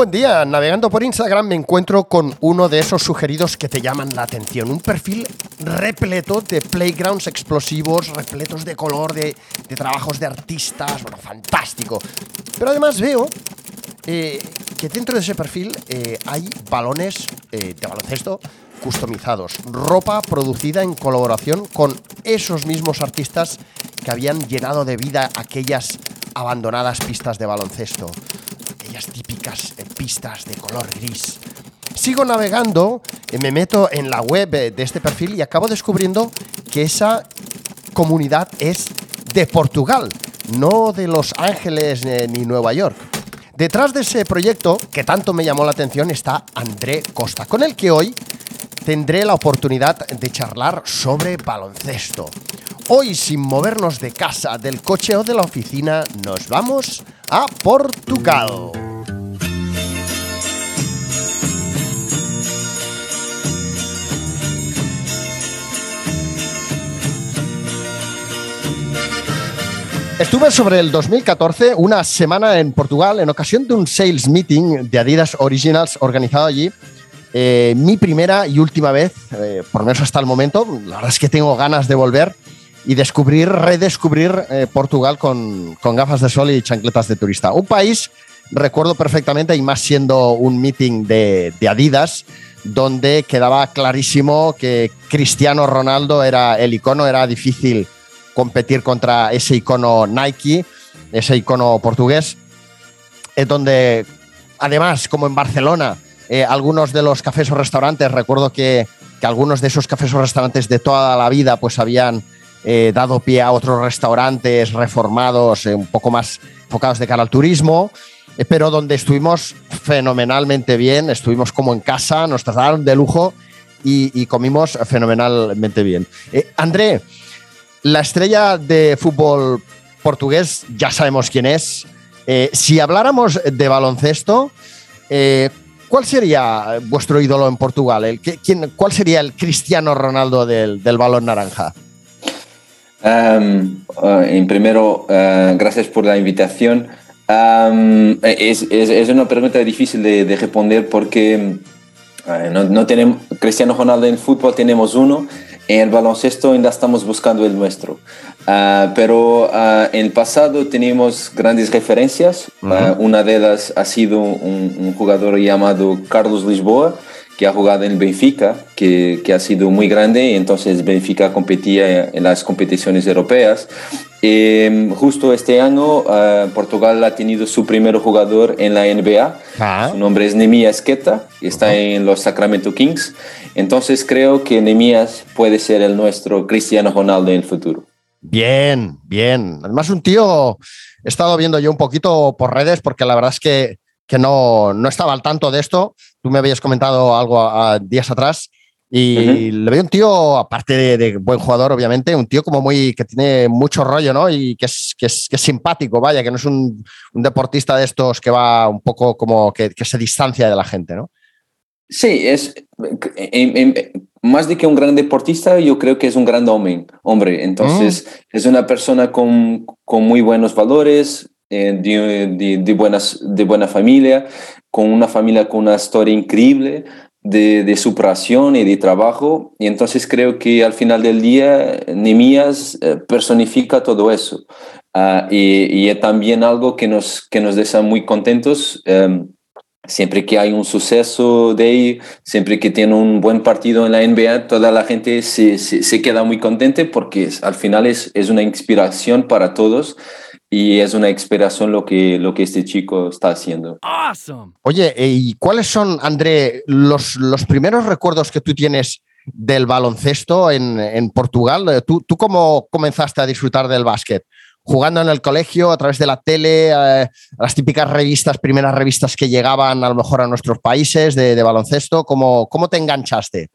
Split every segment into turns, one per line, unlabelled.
Buen día, navegando por Instagram me encuentro con uno de esos sugeridos que te llaman la atención. Un perfil repleto de playgrounds explosivos, repletos de color, de, trabajos de artistas, bueno, fantástico. Pero además veo eh, que dentro de ese perfil eh, hay balones eh, de baloncesto customizados, ropa producida en colaboración con esos mismos artistas que habían llenado de vida aquellas abandonadas pistas de baloncesto típicas eh, pistas de color gris. Sigo navegando, eh, me meto en la web eh, de este perfil y acabo descubriendo que esa comunidad es de Portugal, no de Los Ángeles ni Nueva York. Detrás de ese proyecto que tanto me llamó la atención está André Costa, con el que hoy tendré la oportunidad de charlar sobre baloncesto. Hoy, sin movernos de casa, del coche o de la oficina, nos vamos a Portugal. Estuve sobre el 2014, una semana en Portugal, en ocasión de un sales meeting de Adidas Originals organizado allí. Eh, mi primera y última vez, eh, por lo menos hasta el momento, la verdad es que tengo ganas de volver y descubrir, redescubrir eh, Portugal con, gafas de sol y chancletas de turista. Un país, recuerdo perfectamente, y más siendo un meeting de, de Adidas, donde quedaba clarísimo que Cristiano Ronaldo era el icono, era difícil competir contra ese icono Nike, ese icono portugués, es donde, además, como en Barcelona, eh, algunos de los cafés o restaurantes, recuerdo que, que, algunos de esos cafés o restaurantes de toda la vida pues habían eh, dado pie a otros restaurantes reformados, eh, un poco más enfocados de cara al turismo, pero donde estuvimos fenomenalmente bien, estuvimos como en casa, nos trataron de lujo y, comimos fenomenalmente bien. André, la estrella de fútbol portugués, ya sabemos quién es. Eh, si habláramos de baloncesto, eh, ¿cuál sería vuestro ídolo en Portugal? ¿Cuál sería el Cristiano Ronaldo del balón naranja?
Um, uh, en primero, uh, gracias por la invitación. Um, es, es, es, una pregunta difícil de, de responder porque uh, no, no, tenemos Cristiano Ronaldo en fútbol tenemos uno en el baloncesto ainda estamos buscando el nuestro. Uh, pero uh, en el pasado tenemos grandes referencias. Uh -huh. una de ellas ha sido un, un, jugador llamado Carlos Lisboa, que ha jugado en Benfica, que, que ha sido muy grande. Entonces Benfica competía en las competiciones europeas. Eh, justo este año Portugal ha tenido su primer jugador en la NBA. -huh. Su nombre es Nemia Queta, está -huh. en los Sacramento Kings. Entonces creo que Nemías puede ser el nuestro Cristiano Ronaldo en el futuro.
Bien, bien. Además, un tío, he estado viendo yo un poquito por redes porque la verdad es que, que no, no estaba al tanto de esto. Tú me habías comentado algo a, a días atrás y uh -huh. le veo un tío, aparte de, de, buen jugador, obviamente, un tío como muy que tiene mucho rollo, ¿no? Y que es, que es, que es simpático, vaya, que no es un, un, deportista de estos que va un poco como que, que se distancia de la gente, ¿no?
Sí, es en, en, más de que un gran deportista, yo creo que es un gran hombre. hombre. Entonces, mm. es una persona con, con, muy buenos valores, eh, de, de, buenas, de buena familia, con una familia con una historia increíble de, de superación y de trabajo. Y entonces creo que al final del día, Nemías eh, personifica todo eso. Uh, y, y, es también algo que nos, que nos deja muy contentos. Um, Siempre que hay un suceso de ahí, siempre que tiene un buen partido en la NBA, toda la gente se, se, queda muy contenta porque al final es, es, una inspiración para todos y es una inspiración lo que, lo que este chico está haciendo.
Awesome. Oye, ¿y cuáles son, André, los, los primeros recuerdos que tú tienes del baloncesto en, en Portugal? ¿Tú, ¿Tú cómo comenzaste a disfrutar del básquet? jugando en el colegio, a través de la tele, eh, las típicas revistas, primeras revistas que llegaban a lo mejor a nuestros países de, baloncesto? ¿Cómo, ¿Cómo te enganchaste?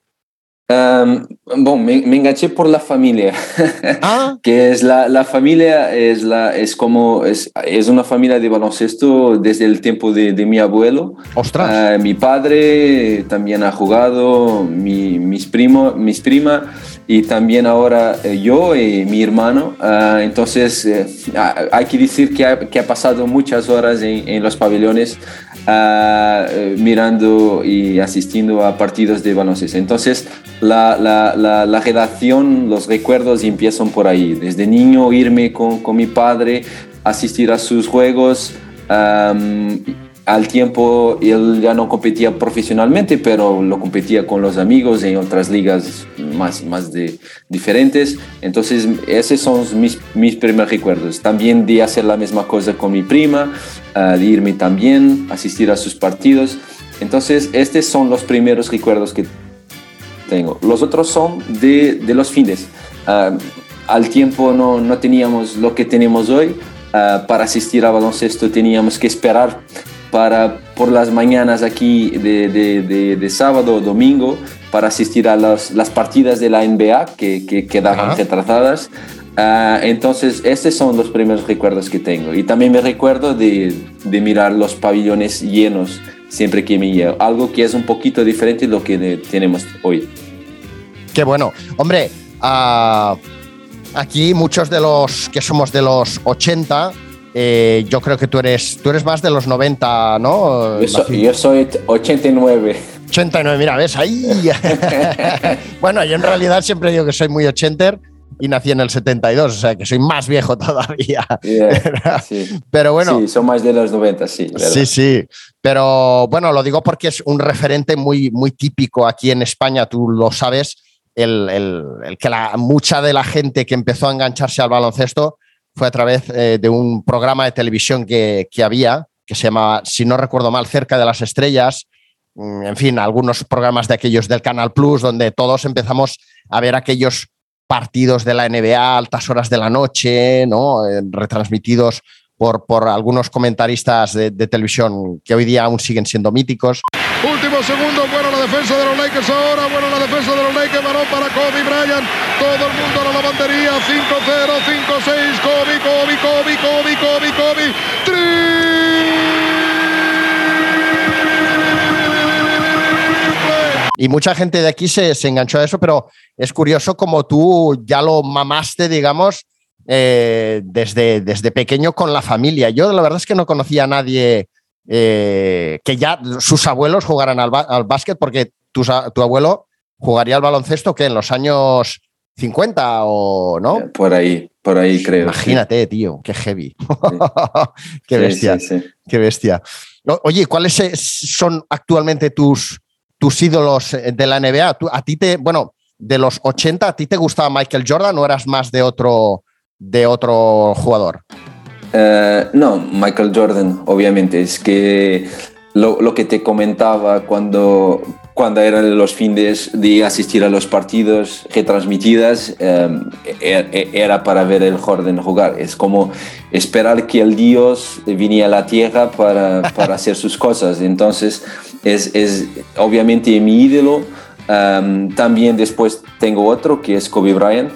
Um, bueno, me, enganché por la familia,
ah.
que es la, la, familia, es, la, es como, es, es, una familia de baloncesto desde el tiempo de, de mi abuelo.
¡Ostras!
Uh, mi padre también ha jugado, mi, mis, primos, mis primas y también ahora eh, yo y mi hermano. Uh, entonces, eh, hay que decir que ha, que ha pasado muchas horas en, en los pabellones uh, mirando y asistiendo a partidos de baloncesto. Entonces, la, la, la, la, redacción, los recuerdos empiezan por ahí. Desde niño irme con, con mi padre, asistir a sus juegos. Um, al tiempo él ya no competía profesionalmente, pero lo competía con los amigos en otras ligas más, más de, diferentes. Entonces, esos son mis, mis primeros recuerdos. También de hacer la misma cosa con mi prima, uh, de irme también, asistir a sus partidos. Entonces, estos son los primeros recuerdos que tengo. Los otros son de, de los fines. Uh, al tiempo no, no, teníamos lo que tenemos hoy. Uh, para asistir a baloncesto teníamos que esperar para por las mañanas aquí de, de, de, de sábado o domingo para asistir a las, las partidas de la NBA que, que quedaban retrasadas. Uh, entonces, estos son los primeros recuerdos que tengo. Y también me recuerdo de, de mirar los pabellones llenos siempre que me llevo. Algo que es un poquito diferente de lo que tenemos hoy.
Qué bueno. Hombre, uh, aquí muchos de los que somos de los 80, eh, yo creo que tú eres, tú eres más de los 90, ¿no?
Yo soy, yo soy 89.
89, mira, ¿ves? Ahí. bueno, yo en realidad siempre digo que soy muy ochenter y nací en el 72, o sea que soy más viejo todavía.
Yeah, sí.
Pero bueno.
Sí, son más de los 90, sí. ¿verdad?
Sí, sí. Pero bueno, lo digo porque es un referente muy, muy típico aquí en España, tú lo sabes, el, el, el que la, mucha de la gente que empezó a engancharse al baloncesto fue a través eh, de un programa de televisión que, que había, que se llama, si no recuerdo mal, Cerca de las Estrellas, mm, en fin, algunos programas de aquellos del Canal Plus, donde todos empezamos a ver aquellos partidos de la NBA altas horas de la noche, ¿no? Eh, retransmitidos por, por algunos comentaristas de, televisión que hoy día aún siguen siendo míticos.
Último segundo, bueno la defensa de los Lakers ahora, bueno la defensa de los Lakers, balón para Kobe Bryant, todo el mundo a la lavandería, 5-0, 5-6, Kobe, Kobe, Kobe, Kobe, Kobe, Kobe,
Y mucha gente de aquí se, se, enganchó a eso, pero es curioso como tú ya lo mamaste, digamos, eh, desde, desde pequeño con la familia. Yo la verdad es que no conocía a nadie eh, que ya sus abuelos jugaran al, al básquet, porque tu, tu, abuelo jugaría al baloncesto que en los años 50 o no.
Por ahí, por ahí creo.
Imagínate, sí. tío, qué heavy. Sí. qué bestia, sí, qué bestia. Oye, ¿cuáles son actualmente tus, tus ídolos de la NBA? ¿Tú, a ti te, bueno, de los 80, ¿a ti te gustaba Michael Jordan o eras más de otro, de otro jugador?
Uh, no, Michael Jordan, obviamente. Es que lo, lo, que te comentaba cuando, cuando eran los fines de asistir a los partidos retransmitidas, um, era para ver el Jordan jugar. Es como esperar que el Dios viniera a la tierra para, para hacer sus cosas. Entonces, es, es obviamente mi ídolo. Um, también después tengo otro que es Kobe Bryant.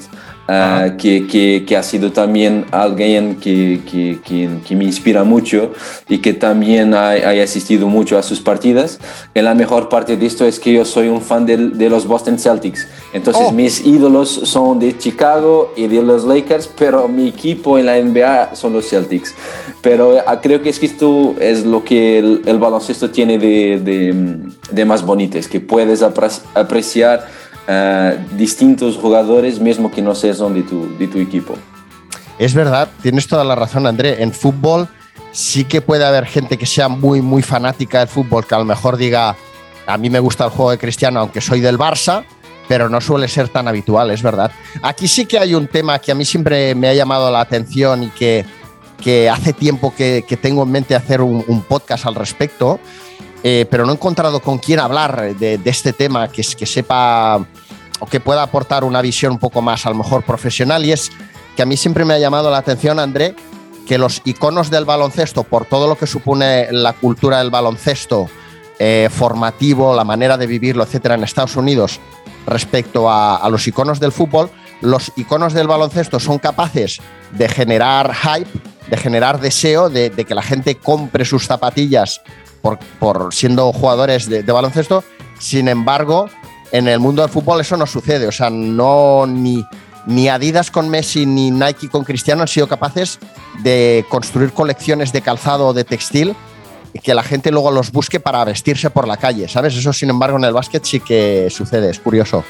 Uh, que, que, que, ha sido también alguien que, que, me inspira mucho y que también ha, ha, asistido mucho a sus partidas. Y la mejor parte de esto es que yo soy un fan de, de los Boston Celtics. Entonces oh. mis ídolos son de Chicago y de los Lakers, pero mi equipo en la NBA son los Celtics. Pero uh, creo que es que esto es lo que el, el baloncesto tiene de, de, de más bonito, es que puedes apreciar Uh, distintos jugadores, mismo que no sean de tu, de tu equipo.
Es verdad, tienes toda la razón, André. En fútbol sí que puede haber gente que sea muy, muy fanática del fútbol, que a lo mejor diga, a mí me gusta el juego de Cristiano, aunque soy del Barça, pero no suele ser tan habitual, es verdad. Aquí sí que hay un tema que a mí siempre me ha llamado la atención y que, que hace tiempo que, tengo en mente hacer un podcast al respecto, eh, pero no he encontrado con quién hablar de, de este tema que, que sepa o que pueda aportar una visión un poco más, a lo mejor profesional, y es que a mí siempre me ha llamado la atención, André, que los iconos del baloncesto, por todo lo que supone la cultura del baloncesto eh, formativo, la manera de vivirlo, etcétera, en Estados Unidos, respecto a, los iconos del fútbol, los iconos del baloncesto son capaces de generar hype, de generar deseo, de, que la gente compre sus zapatillas por, siendo jugadores de, de baloncesto. Sin embargo, en el mundo del fútbol eso no sucede. O sea, no ni, ni Adidas con Messi ni Nike con Cristiano han sido capaces de construir colecciones de calzado o de textil que la gente luego los busque para vestirse por la calle, ¿sabes? Eso, sin embargo, en el básquet sí que sucede, es curioso.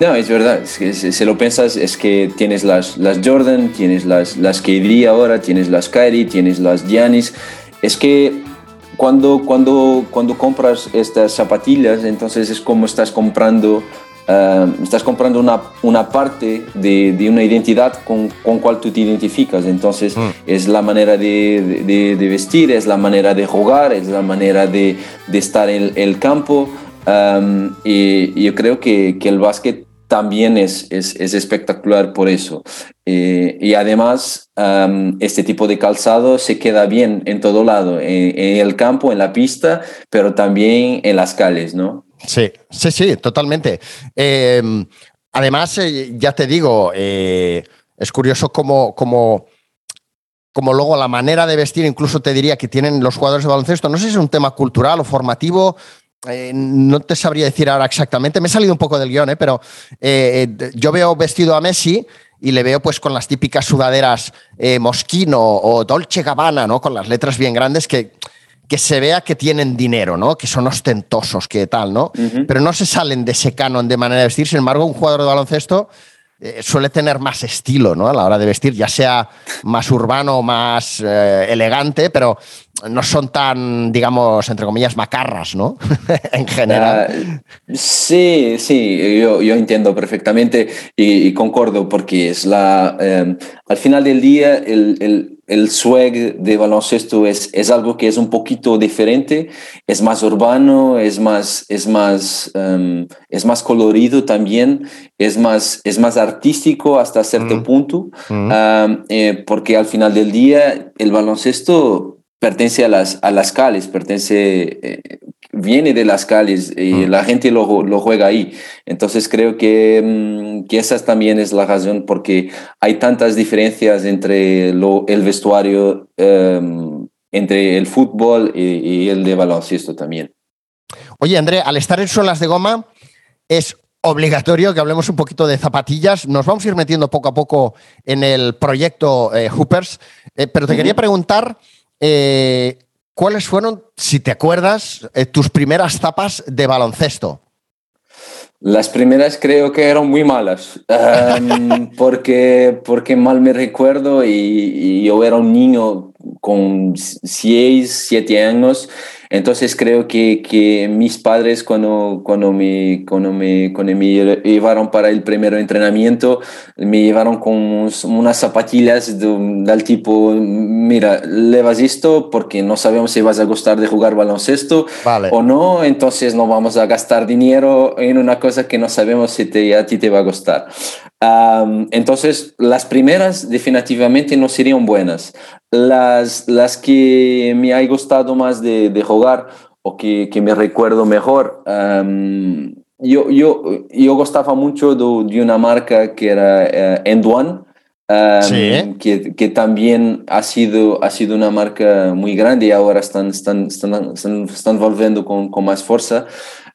No, es verdad, si, lo piensas es que tienes las, las Jordan, tienes las, las KD ahora, tienes las Kyrie, tienes las Giannis. Es que cuando, cuando, cuando compras estas zapatillas, entonces es como estás comprando, eh, estás comprando una, una parte de, de, una identidad con, con cual tú te identificas. Entonces mm. es la manera de, de, vestir, es la manera de jugar, es la manera de, estar en el campo. Um, y, yo creo que, que el básquet también es, es, es, espectacular por eso. Eh, y además, este tipo de calzado se queda bien en todo lado, en, el campo, en la pista, pero también en las calles, ¿no?
Sí, sí, sí, totalmente. Em, además, eh, ya te digo, eh, es curioso cómo, cómo, como luego la manera de vestir, incluso te diría que tienen los jugadores de baloncesto, no sé si es un tema cultural o formativo, eh, no te sabría decir ahora exactamente, me he salido un poco del guion, ¿eh? pero eh, yo veo vestido a Messi y le veo pues con las típicas sudaderas Mosquino o Dolce Gabbana, ¿no? con las letras bien grandes que, que se vea que tienen dinero, ¿no? que son ostentosos, que tal, ¿no? Pero no se salen de ese canon de manera de vestir. Sin embargo, un jugador de baloncesto eh, suele tener más estilo ¿no? a la hora de vestir, ya sea más urbano más eh, elegante, pero no son tan, digamos, entre comillas, macarras, ¿no? en general.
Ah, sí, sí, yo, yo entiendo perfectamente y, concordo porque es la, eh, al final del día el el swag de baloncesto es, es algo que es un poquito diferente, es más urbano, es más, es más, em, es más colorido también, es más, es más artístico hasta cierto mm. punto, mm. Eh, porque al final del día el baloncesto pertenece a las, a las calles, pertenece, eh, viene de las calles y mm. la gente lo, lo, juega ahí. Entonces creo que, mm, que, esa también es la razón porque hay tantas diferencias entre lo, el vestuario, em, entre el fútbol y, el de baloncesto también.
Oye, André, al estar en suelas de goma, es obligatorio que hablemos un poquito de zapatillas. Nos vamos a ir metiendo poco a poco en el proyecto eh, Hoopers, eh, pero te quería preguntar... Eh, ¿Cuáles fueron, si te acuerdas, eh, tus primeras tapas de baloncesto?
Las primeras creo que eran muy malas, em, porque, porque mal me recuerdo y, yo era un niño con 6, 7 años entonces creo que, que mis padres cuando, cuando, me, cuando, me, cuando me llevaron para el primer entrenamiento, me llevaron con unas zapatillas del tipo, mira, levas esto porque no sabemos si vas a gustar de jugar baloncesto o no, entonces no vamos a gastar dinero en una cosa que no sabemos si te, a ti te va a gustar entonces, las primeras definitivamente no serían buenas. Las, las que me ha gustado más de, de jugar o que, que, me recuerdo mejor, yo, yo, yo gustaba mucho de, una marca que era uh, End One. que, que, también ha sido, ha sido una marca muy grande y ahora están, están, están, están, volviendo con, con más fuerza.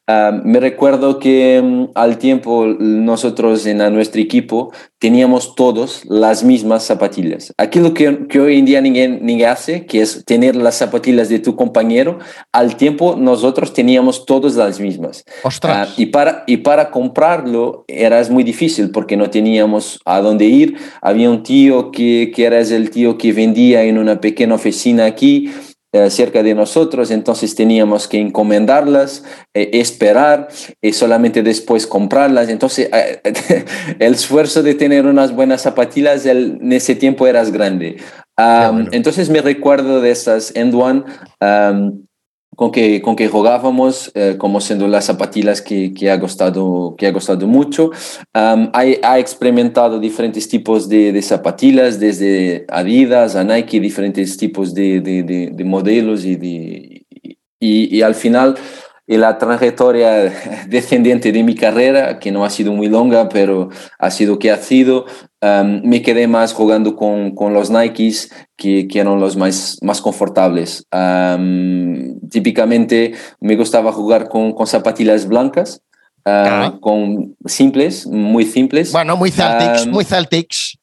Me recuerdo que mm, al tiempo nosotros en nuestro equipo teníamos todos las mismas zapatillas. Aquello que, que hoy en día ninguém, hace, que es tener las zapatillas de tu compañero, al tiempo nosotros teníamos todas las mismas.
Uh,
y, para, y para comprarlo era muy difícil porque no teníamos a dónde ir. Había un tío que, que era el tío que vendía en una pequeña oficina aquí cerca de nosotros, entonces teníamos que encomendarlas, eh, esperar y solamente después comprarlas. Entonces eh, el esfuerzo de tener unas buenas zapatillas en ese tiempo era grande. Entonces me recuerdo de esas End One. Con que, con que jugábamos, eh, como siendo las zapatillas que, que, ha, gustado, que ha gustado mucho. Um, ha, ha, experimentado diferentes tipos de, de, zapatillas, desde Adidas a Nike, diferentes tipos de, de, de modelos y, de, y, al final y la trayectoria descendiente de mi carrera, que no ha sido muy longa, pero ha sido que ha sido, um, me quedé más jugando con, con los Nikes, que, que, eran los más, más confortables. Um, típicamente me gustaba jugar con, con zapatillas blancas, uh, con simples, muy simples.
Bueno, muy Celtics, um, muy Celtics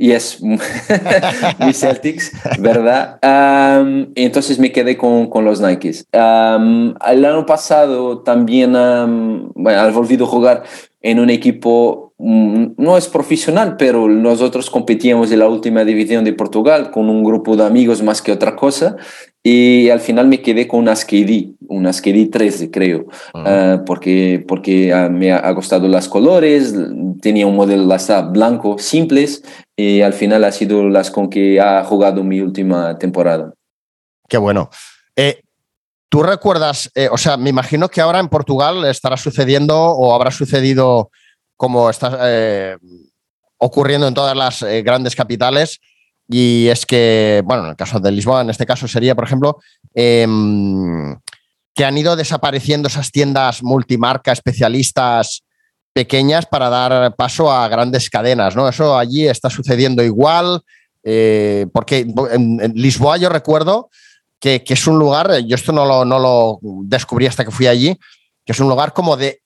y es muy Celtics, ¿verdad? Um, entonces me quedé con, con los Nikes. Um, el año pasado también, um, bueno, he volvido a jugar en un equipo, mm, no es profesional, pero nosotros competíamos en la última división de Portugal con un grupo de amigos más que otra cosa y al final me quedé con unas KD, unas KD 13 creo, uh, porque, porque uh, me ha gustado los colores, tenía un modelo hasta blanco, simples y al final ha sido las con que ha jugado mi última temporada.
Qué bueno. Eh, ¿Tú recuerdas, eh, o sea, me imagino que ahora en Portugal estará sucediendo o habrá sucedido como está eh, ocurriendo en todas las eh, grandes capitales? Y es que, bueno, en el caso de Lisboa, en este caso sería, por ejemplo, em, que han ido desapareciendo esas tiendas multimarca especialistas pequeñas para dar paso a grandes cadenas, ¿no? Eso allí está sucediendo igual, porque en Lisboa yo recuerdo que, es un lugar, yo esto no lo, no lo descubrí hasta que fui allí, que es un lugar como de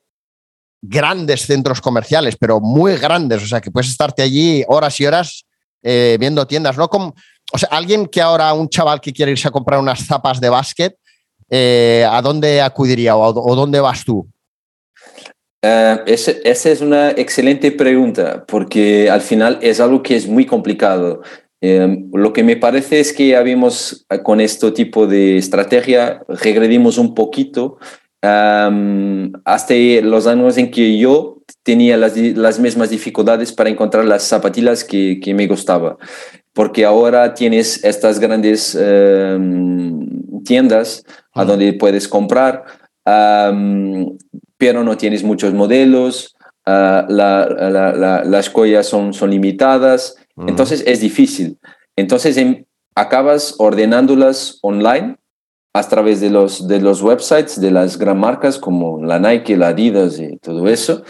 grandes centros comerciales, pero muy grandes, o sea, que puedes estarte allí horas y horas eh, viendo tiendas, ¿no? Como, o sea, alguien que ahora, un chaval que quiere irse a comprar unas zapas de básquet, eh, ¿a dónde acudiría o, dónde vas tú?
Uh, esa, esa, es una excelente pregunta, porque al final es algo que es muy complicado. Eh, lo que me parece es que habíamos eh, con este tipo de estrategia regredimos un poquito um, hasta los años en que yo tenía las, las, mismas dificultades para encontrar las zapatillas que, que me gustaba. Porque ahora tienes estas grandes um, tiendas a donde puedes comprar, um, pero no tienes muchos modelos, uh, la, la, la, las joyas son, son limitadas. Entonces es difícil. Entonces acabas ordenándolas online a través de los, de los websites de las gran marcas como la Nike, la Adidas y todo eso.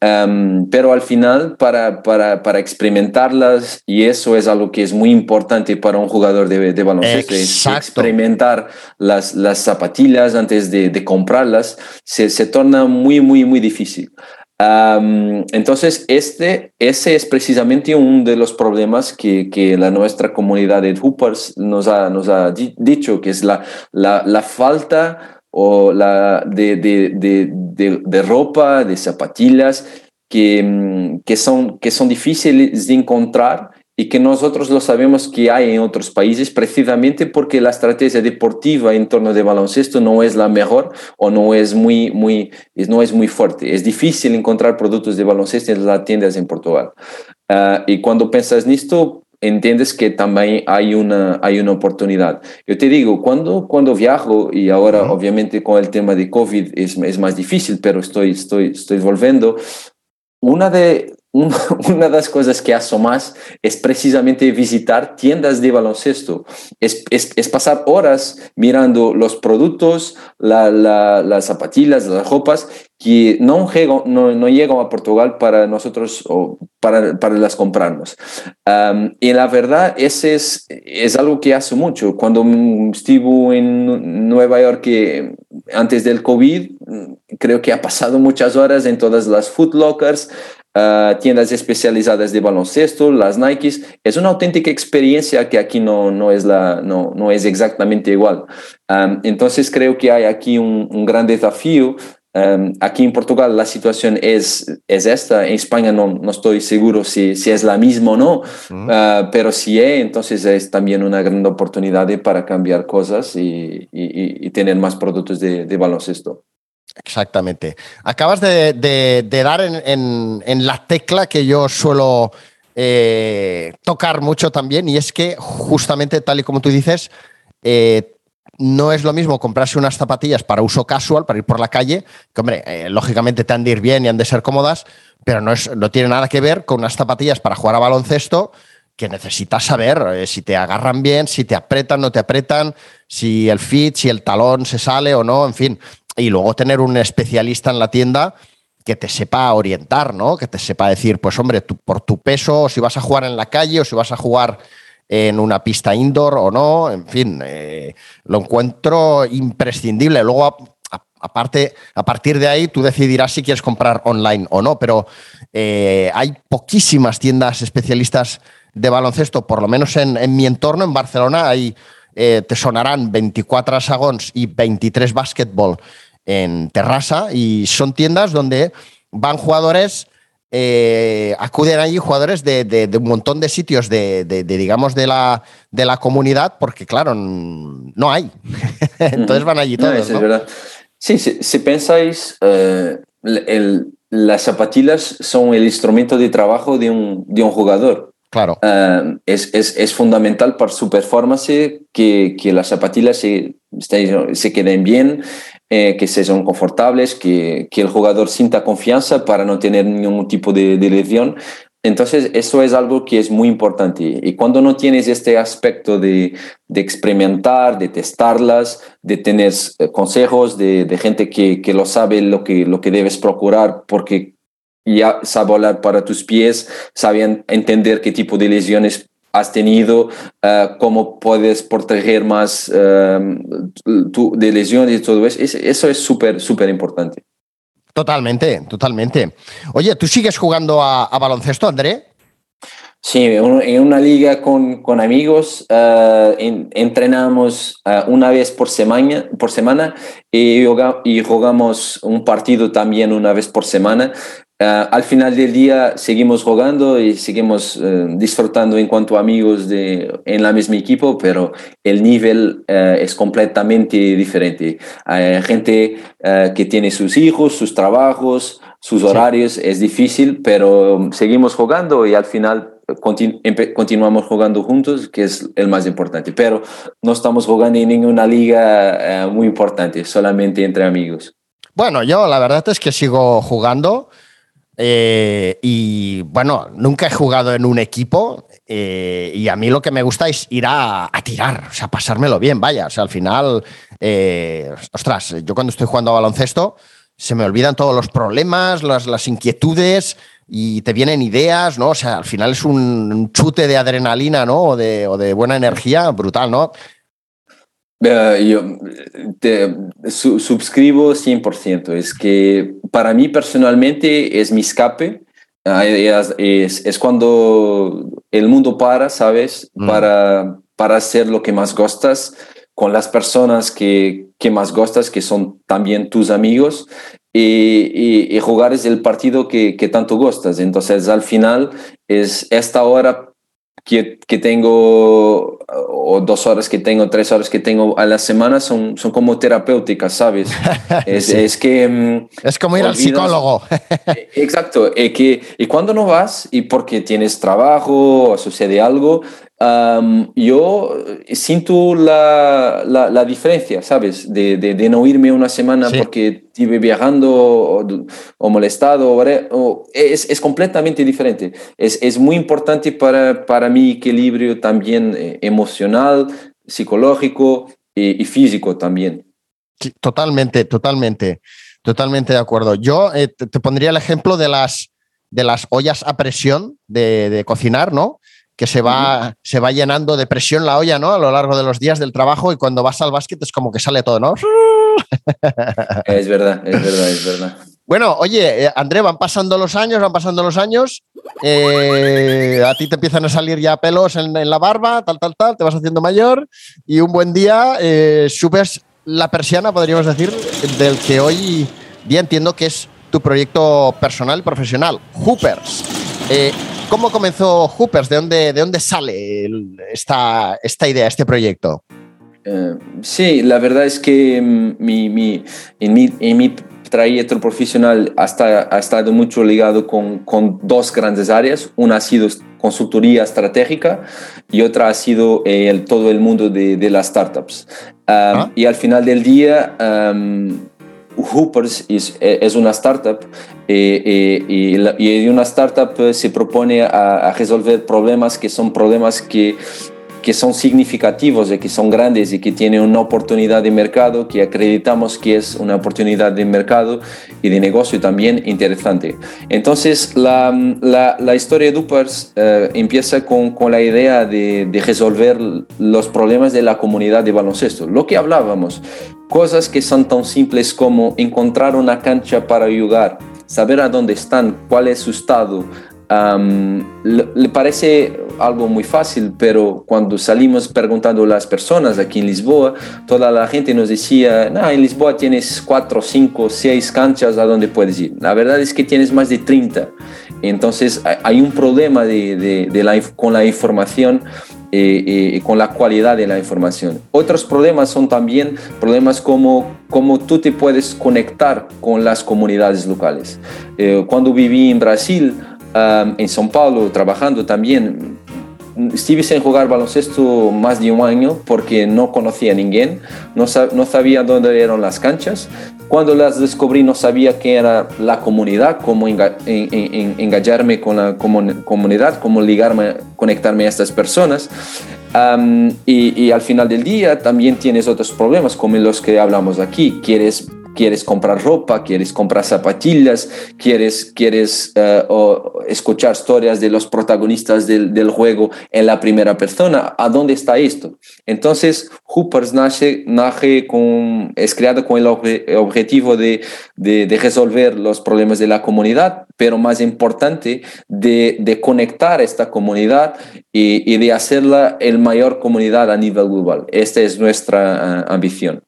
Em, pero al final, para, para, para, experimentarlas, y eso es algo que es muy importante para un jugador de, de baloncesto, es experimentar las, las zapatillas antes de, de comprarlas, se, se torna muy, muy, muy difícil entonces, este, ese es precisamente uno de los problemas que, que la nuestra comunidad de Hoopers nos ha, nos ha dicho, que es la, la, la falta o la de, de, de, de, ropa, de zapatillas, que, mm, que, son, que son difíciles de encontrar y que nosotros lo sabemos que hay en otros países precisamente porque la estrategia deportiva en torno de baloncesto no es la mejor o no es muy, muy, no es muy fuerte. Es difícil encontrar productos de baloncesto en las tiendas en Portugal. Uh, y cuando piensas en esto, entiendes que también hay una, hay una oportunidad. Yo te digo, cuando, cuando viajo, y ahora uh -huh. obviamente con el tema de COVID es, es más difícil, pero estoy, estoy, estoy volviendo, una de, una de las cosas que hago más es precisamente visitar tiendas de baloncesto, es, es, es pasar horas mirando los productos, la, la, las zapatillas, las ropas que no llegan, no, no llegan a Portugal para nosotros o para, para las comprarnos. Um, y la verdad, ese es, es algo que hace mucho. Cuando estuve en Nueva York, que antes del COVID, creo que ha pasado muchas horas en todas las food lockers, Uh, tiendas especializadas de baloncesto, las Nikes. Es una auténtica experiencia que aquí no, no, es, la, no, no es exactamente igual. Um, entonces creo que hay aquí un, un gran desafío. Um, aquí en Portugal la situación es, es esta, en España no, no estoy seguro si, si es la misma o no, uh, pero si es, entonces es también una gran oportunidad para cambiar cosas y, y, y tener más productos de, de baloncesto.
Exactamente. Acabas de, dar en, en, en, la tecla que yo suelo eh, tocar mucho también, y es que justamente tal y como tú dices, eh, no es lo mismo comprarse unas zapatillas para uso casual, para ir por la calle, que hombre, eh, lógicamente te han de ir bien y han de ser cómodas, pero no, es, no tiene nada que ver con unas zapatillas para jugar a baloncesto que necesitas saber si te agarran bien, si te apretan, no te apretan, si el fit, si el talón se sale o no, en fin. Y luego tener un especialista en la tienda que te sepa orientar, ¿no? Que te sepa decir, pues hombre, por tu peso, o si vas a jugar en la calle o si vas a jugar en una pista indoor o no, en fin, eh, lo encuentro imprescindible. Luego, aparte, a partir de ahí, tú decidirás si quieres comprar online o no, pero eh, hay poquísimas tiendas especialistas de baloncesto, por lo menos en, mi entorno, en Barcelona, hay, eh, te sonarán 24 sagons y 23 básquetbol en Terrassa y son tiendas donde van jugadores, eh, acuden allí jugadores de, un montón de sitios de, digamos, de la, de la comunidad, porque claro, no hay. Entonces van allí todos.
Sí, si, pensáis, eh, las zapatillas son el instrumento de trabajo de un, de un jugador.
Claro.
Eh, es, es, es, fundamental para su performance que, que las zapatillas se, se queden bien, eh, que sean confortables, que, que, el jugador sienta confianza para no tener ningún tipo de, de, lesión. Entonces, eso es algo que es muy importante. Y cuando no tienes este aspecto de, de experimentar, de testarlas, de tener eh, consejos de, de gente que, que, lo sabe lo que, lo que debes procurar, porque ya sabe hablar para tus pies, saben entender qué tipo de lesiones has tenido, uh, cómo puedes proteger más uh, tu, de lesiones y todo eso. Eso es súper, súper importante.
Totalmente, totalmente. Oye, ¿tú sigues jugando a baloncesto, André?
Sí, en una liga con, con amigos uh, en, entrenamos uh, una vez por semana, por semana y, y, jugamos un partido también una vez por semana. Uh, al final del día seguimos jugando y seguimos disfrutando en cuanto a amigos de, en la misma equipo, pero el nivel es completamente diferente. Hay gente que tiene sus hijos, sus trabajos, sus horarios, es difícil, pero seguimos jugando y al final continuamos jugando juntos, que es el más importante, pero no estamos jugando en ninguna liga eh, muy importante, solamente entre amigos.
Bueno, yo la verdad es que sigo jugando eh, y bueno, nunca he jugado en un equipo eh, y a mí lo que me gusta es ir a, tirar, o sea, pasármelo bien, vaya, o sea, al final, ostras, yo cuando estoy jugando a baloncesto se me olvidan todos los problemas, las, las inquietudes y te vienen ideas, ¿no? O sea, al final es un chute de adrenalina, ¿no? O de, o de buena energía brutal, ¿no?
Uh, yo te su, suscribo 100%. Es que para mí personalmente es mi escape. Uh, es, es, es, cuando el mundo para, ¿sabes? Mm. Para, para hacer lo que más gustas con las personas que, que más gustas, que son también tus amigos, y, y, jugar es el partido que, que, tanto gustas. Entonces, al final, es esta hora que, que, tengo, o dos horas que tengo, tres horas que tengo a la semana, son, son como terapéuticas, ¿sabes? Es, es que...
Mm, es como ir al psicólogo.
E, exacto. Y, que, y cuando no vas, y porque tienes trabajo o sucede algo, Um, yo siento la, la, la, diferencia, ¿sabes? De, de, de, no irme una semana sí. porque estuve viajando o, o molestado. O, es, es, completamente diferente. Es, es, muy importante para, para mi equilibrio también eh, emocional, psicológico y, y, físico también.
Sí, totalmente, totalmente, totalmente de acuerdo. Yo eh, te, te, pondría el ejemplo de las, de las ollas a presión de, de cocinar, ¿no? Que se va, se va llenando de presión la olla, ¿no? A lo largo de los días del trabajo y cuando vas al básquet es como que sale todo, ¿no?
Es verdad, es verdad, es verdad.
Bueno, oye, eh, André, van pasando los años, van pasando los años. Eh, a ti te empiezan a salir ya pelos en, en, la barba, tal, tal, tal, te vas haciendo mayor y un buen día eh, subes la persiana, podríamos decir, del que hoy día entiendo que es tu proyecto personal y profesional, Hoopers. Eh, ¿Cómo comenzó Hoopers? ¿De dónde, de dónde sale esta, esta idea, este proyecto?
Uh, sí, la verdad es que mm, mi, mi, en, mi, en mi trayecto profesional hasta, ha estado mucho ligado con, con, dos grandes áreas. Una ha sido consultoría estratégica y otra ha sido el, todo el mundo de, de las startups. Ah. Y al final del día, Hoopers es, es, una startup eh, eh, y, y, una startup se propone a, resolver problemas que son problemas que que son significativos y que son grandes y que tienen una oportunidad de mercado que acreditamos que es una oportunidad de mercado y de negocio también interesante. Entonces, la, la, historia de Dupers eh, empieza con, con, la idea de, de resolver los problemas de la comunidad de baloncesto. Lo que hablábamos, cosas que son tan simples como encontrar una cancha para jugar, saber a dónde están, cuál es su estado, le, parece algo muy fácil, pero cuando salimos preguntando a las personas aquí en Lisboa, toda la gente nos decía, no, en Lisboa tienes cuatro, cinco, seis canchas a donde puedes ir. La verdad es que tienes más de 30. Entonces hay un problema de, de, la, con la información eh, eh, con la calidad de la información. Otros problemas son también problemas como cómo tú te puedes conectar con las comunidades locales. Eh, cuando viví en Brasil, en São Paulo trabajando también. Estuve sin jugar baloncesto más de un año porque no conocía a ninguém, no, no sabía dónde eran las canchas. Cuando las descubrí no sabía qué era la comunidad, cómo engañarme con la comunidad, cómo ligarme, conectarme a estas personas. y, y, al final del día también tienes otros problemas como los que hablamos aquí. Quieres quieres comprar ropa, quieres comprar zapatillas, quieres, quieres eh, escuchar historias de los protagonistas del, juego en la primera persona. ¿A dónde está esto? Entonces, Hoopers nace, nace con, es creado con el objetivo de, de, resolver los problemas de la comunidad, pero más importante, de, de conectar esta comunidad y, de hacerla el mayor comunidad a nivel global. Esta es nuestra uh, ambición.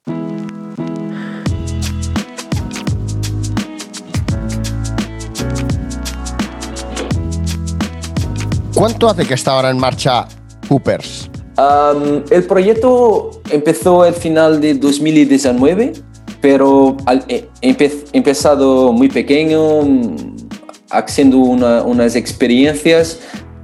¿Cuánto hace que está ahora en marcha Hoopers?
el proyecto empezó al final de 2019, pero he eh, empezado muy pequeño, haciendo unas experiencias,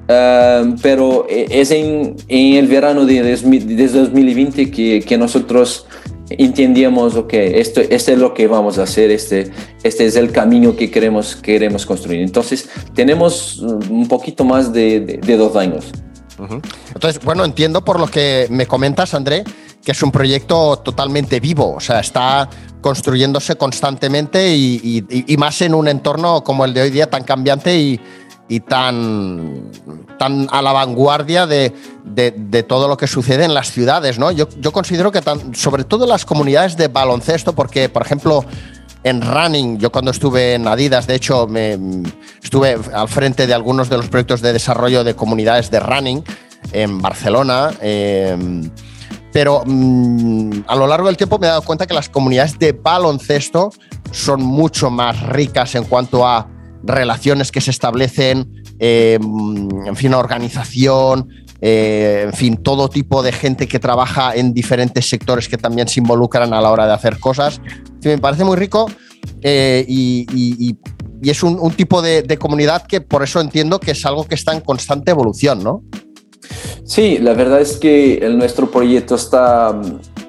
pero e, es en, el verano de, 2020 que, que nosotros entendíamos, ok, esto, este es lo que vamos a hacer, este, este es el camino que queremos, queremos construir. Entonces, tenemos mm, un poquito más de, de, dos años.
Entonces, bueno, entiendo por lo que me comentas, André, que es un proyecto totalmente vivo, o sea, está construyéndose constantemente y, y, y más en un entorno como el de hoy día tan cambiante y, y tan, tan a la vanguardia de, de, todo lo que sucede en las ciudades. ¿no? Yo, yo considero que sobre todo las comunidades de baloncesto, porque por ejemplo en running, yo cuando estuve en Adidas, de hecho, me, estuve al frente de algunos de los proyectos de desarrollo de comunidades de running en Barcelona. Em, pero mm, a lo largo del tiempo me he dado cuenta que las comunidades de baloncesto son mucho más ricas en cuanto a relaciones que se establecen, eh, en fin, organización, eh, en fin, todo tipo de gente que trabaja en diferentes sectores que también se involucran a la hora de hacer cosas. me parece muy rico eh, y, es un, tipo de, comunidad que por eso entiendo que es algo que está en constante evolución, ¿no?
Sí, la verdad es que nuestro proyecto está,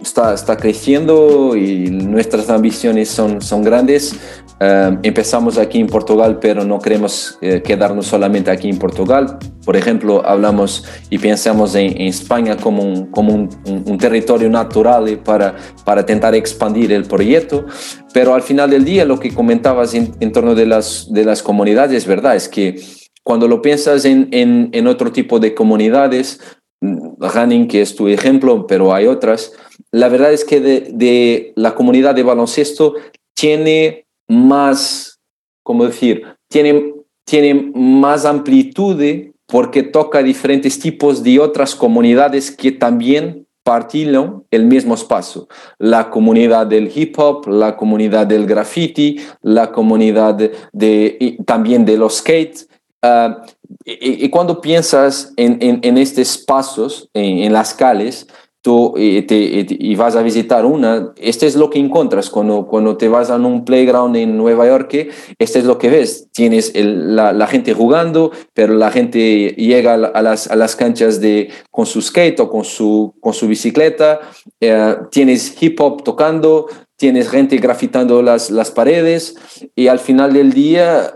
está, está creciendo y nuestras ambiciones son, son grandes. Em, empezamos aquí en Portugal, pero no queremos eh, quedarnos solamente aquí en Portugal. Por ejemplo, hablamos y pensamos en, España como, un, como un, un, territorio natural para, para intentar expandir el proyecto. Pero al final del día, lo que comentabas en, en torno de las, de las comunidades es verdad, es que cuando lo piensas en, en, en otro tipo de comunidades, mm, Running, que es tu ejemplo, pero hay otras, la verdad es que de, de la comunidad de baloncesto tiene más, ¿cómo decir? Tiene, tiene más amplitud porque toca diferentes tipos de otras comunidades que también partillan el mismo espacio. La comunidad del hip hop, la comunidad del graffiti, la comunidad de, también de los skates. Ah, y, cuando piensas en, en, estos espacios, en, las calles, tú y, te, y, vas a visitar una, este es lo que encuentras cuando, cuando te vas a un playground en Nueva York, este es lo que ves. Tienes la, la, gente jugando, pero la gente llega a las, a las canchas de, con su skate o con su, con su bicicleta, eh, tienes hip hop tocando, tienes gente grafitando las, las paredes y al final del día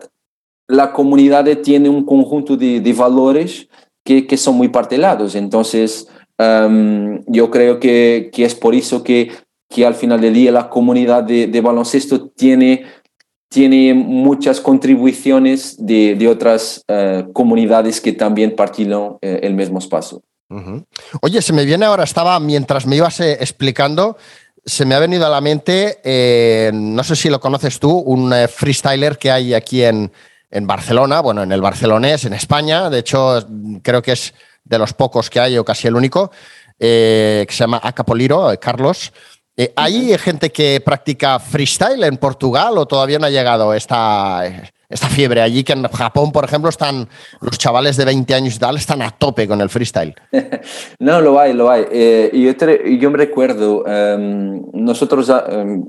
la comunidad tiene un conjunto de, de valores que, que son muy partelados. Entonces, yo creo que, que, es por eso que, que, al final del día la comunidad de, de baloncesto tiene, tiene muchas contribuciones de, de otras eh, comunidades que también partieron eh, el mismo espacio.
Oye, se me viene ahora, estaba mientras me ibas eh, explicando, se me ha venido a la mente, no sé si lo conoces tú, un freestyler que hay aquí en, en Barcelona, bueno, en el barcelonés, en España, de hecho creo que es de los pocos que hay, o casi el único, eh, que se llama Acapoliro, eh, Carlos. Eh, ¿Hay gente que practica freestyle en Portugal o todavía no ha llegado esta, esta fiebre allí? Que en Japón, por ejemplo, están los chavales de 20 años y tal, están a tope con el freestyle.
No, lo hay, lo hay. yo, yo, me recuerdo, em, nosotros, em,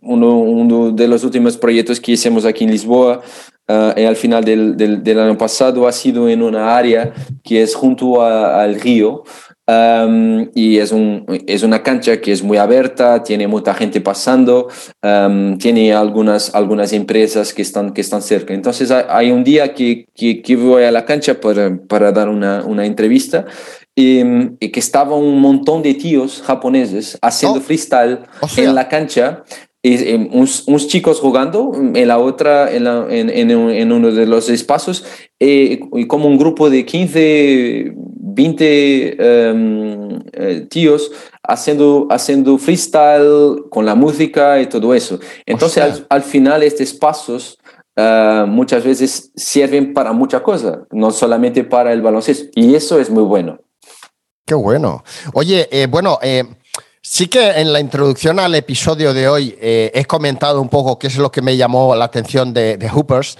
uno, uno, de los últimos proyectos que hicimos aquí en Lisboa uh, al final del, del, del, año pasado ha sido en una área que es junto a, al río um, y es, un, es una cancha que es muy abierta, tiene mucha gente pasando, um, tiene algunas, algunas empresas que están, que están cerca. Entonces hay un día que, que, que voy a la cancha para, para dar una, una entrevista y, y, que estaba un montón de tíos japoneses haciendo oh. freestyle o sea. en la cancha y, unos, unos, chicos jugando en la otra, en, la, en, en, en uno de los espacios, eh, y como un grupo de 15, 20 um, eh, tíos haciendo, haciendo freestyle con la música y todo eso. Entonces, al, al, final, estos espacios uh, muchas veces sirven para muchas cosas, no solamente para el baloncesto, y eso es muy bueno.
Qué bueno. Oye, eh, bueno, eh, Sí que en la introducción al episodio de hoy eh, he comentado un poco qué es lo que me llamó la atención de, Hoopers,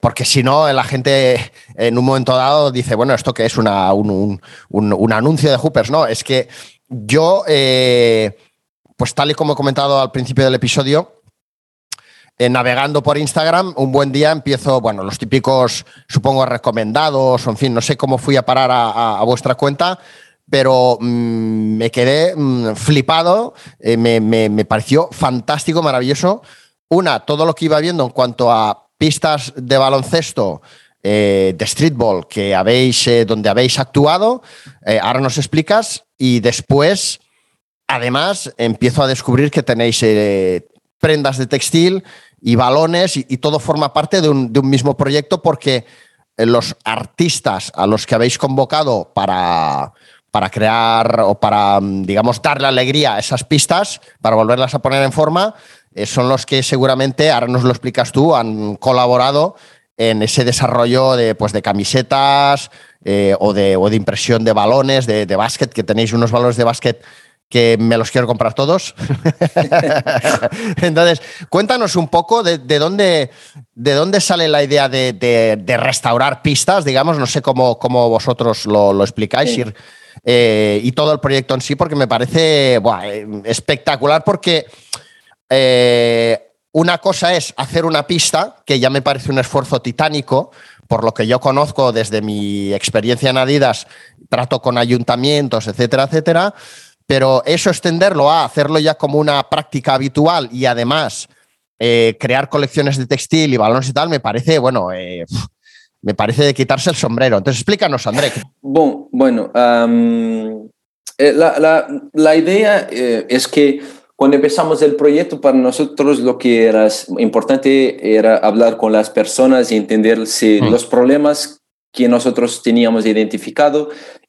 porque si no, la gente en un momento dado dice, bueno, ¿esto qué es una, un, un, un, un, anuncio de Hoopers? No, es que yo, pues tal y como he comentado al principio del episodio, eh, navegando por Instagram, un buen día empiezo, bueno, los típicos, supongo, recomendados, o en fin, no sé cómo fui a parar a, a, a vuestra cuenta pero mmm, me quedé mmm, flipado, eh, me, me, pareció fantástico, maravilloso. Una, todo lo que iba viendo en cuanto a pistas de baloncesto, eh, de streetball, que habéis, donde habéis actuado, ahora nos explicas, y después, además, empiezo a descubrir que tenéis prendas de textil y balones, y, todo forma parte de un, de un mismo proyecto porque los artistas a los que habéis convocado para para crear o para, mm, digamos, darle alegría a esas pistas, para volverlas a poner en forma, eh, son los que seguramente, ahora nos lo explicas tú, han colaborado en ese desarrollo de, pues, de camisetas eh, o, de, o, de, impresión de balones, de, de básquet, que tenéis unos balones de básquet que me los quiero comprar todos. Entonces, cuéntanos un poco de, de, dónde, de dónde sale la idea de, de, restaurar pistas, digamos, no sé cómo, cómo vosotros lo, lo explicáis, sí. eh, y todo el proyecto en sí, porque me parece buah, espectacular, porque eh, una cosa es hacer una pista, que ya me parece un esfuerzo titánico, por lo que yo conozco desde mi experiencia en Adidas, trato con ayuntamientos, etcétera, etcétera, pero eso extenderlo a hacerlo ya como una práctica habitual y además eh, crear colecciones de textil y balones y tal, me parece, bueno, eh, me parece de quitarse el sombrero. Entonces, explícanos, André.
Bon, bueno, um, la, la, la, idea eh, es que cuando empezamos el proyecto, para nosotros lo que era importante era hablar con las personas y entender si mm. los problemas que nosotros teníamos identificado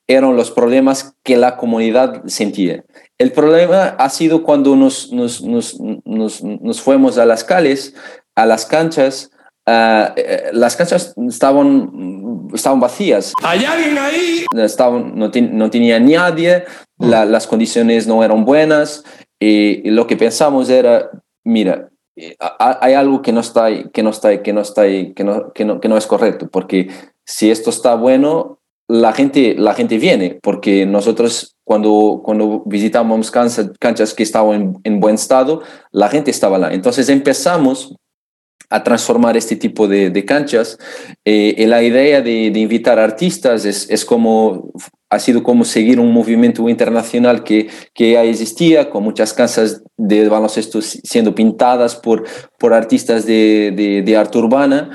eran los problemas que la comunidad sentía. El problema ha sido cuando nos, nos, nos, nos, fuimos a las calles, a las canchas, Uh, las canchas estaban, estaban vacías.
¿Hay alguien ahí?
Estaban, no, no tenía nadie, la, las condiciones no eran buenas y, y, lo que pensamos era, mira, hay algo que no está que no está que no está que no, que no, que no es correcto, porque si esto está bueno, la gente, la gente viene, porque nosotros cuando, cuando visitamos canchas, que estaban en, buen estado, la gente estaba lá. Entonces empezamos a transformar este tipo de, canchas. Eh, y la idea de, de, invitar artistas es, es como ha sido como seguir un movimiento internacional que, que ya existía, con muchas casas de baloncesto siendo pintadas por, por artistas de, de, de arte urbana.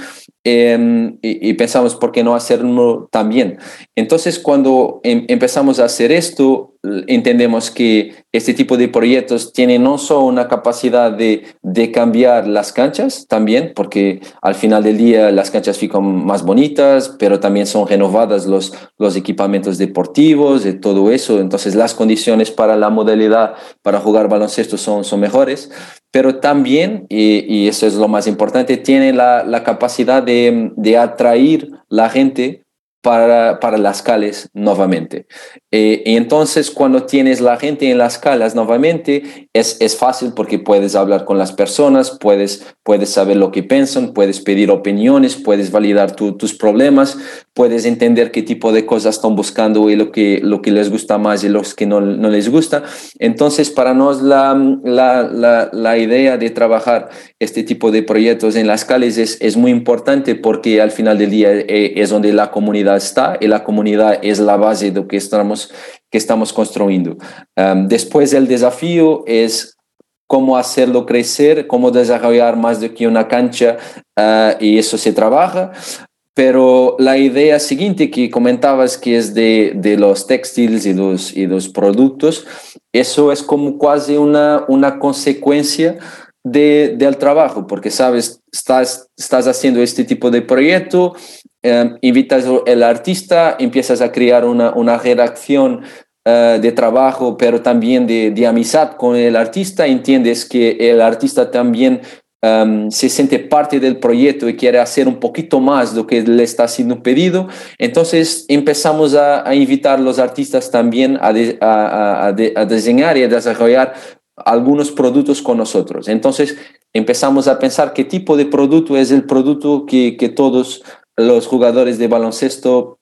Em, y, pensamos, ¿por qué no hacerlo también? Entonces, cuando em, empezamos a hacer esto, entendemos que este tipo de proyectos tienen no solo una capacidad de, de cambiar las canchas, también, porque al final del día las canchas fican más bonitas, pero también son renovadas los, los equipamientos deportivos y todo eso. Entonces, las condiciones para la modalidad, para jugar baloncesto son, son mejores pero también, y, eso es lo más importante, tiene la, la capacidad de, de, atraer la gente para, para las calles nuevamente. Eh, entonces cuando tienes la gente en las calles nuevamente, es, es fácil porque puedes hablar con las personas, puedes, puedes saber lo que piensan, puedes pedir opiniones, puedes validar tus problemas, puedes entender qué tipo de cosas están buscando y lo que, lo que les gusta más y los que no, no les gusta. Entonces, para nosotros la, la, la, la, idea de trabajar este tipo de proyectos en las calles es, es muy importante porque al final del día eh, es donde la comunidad está y la comunidad es la base de lo que estamos, que estamos construyendo. después el desafío es cómo hacerlo crecer, cómo desarrollar más de que una cancha ah, y eso se trabaja. Pero la idea siguiente que comentabas, que es de, de los textiles y los, y los productos, eso es como casi una, una consecuencia de, del trabajo, porque sabes, estás, estás haciendo este tipo de proyecto, Em, invitas al artista, empiezas a crear una, una redacción eh, de trabajo, pero también de, de, amistad con el artista, entiendes que el artista también em, se siente parte del proyecto y quiere hacer un poquito más de lo que le está siendo pedido. Entonces empezamos a, a invitar a los artistas también a, a, a diseñar y a desarrollar algunos productos con nosotros. Entonces empezamos a pensar qué tipo de producto es el producto que, que todos los jugadores de baloncesto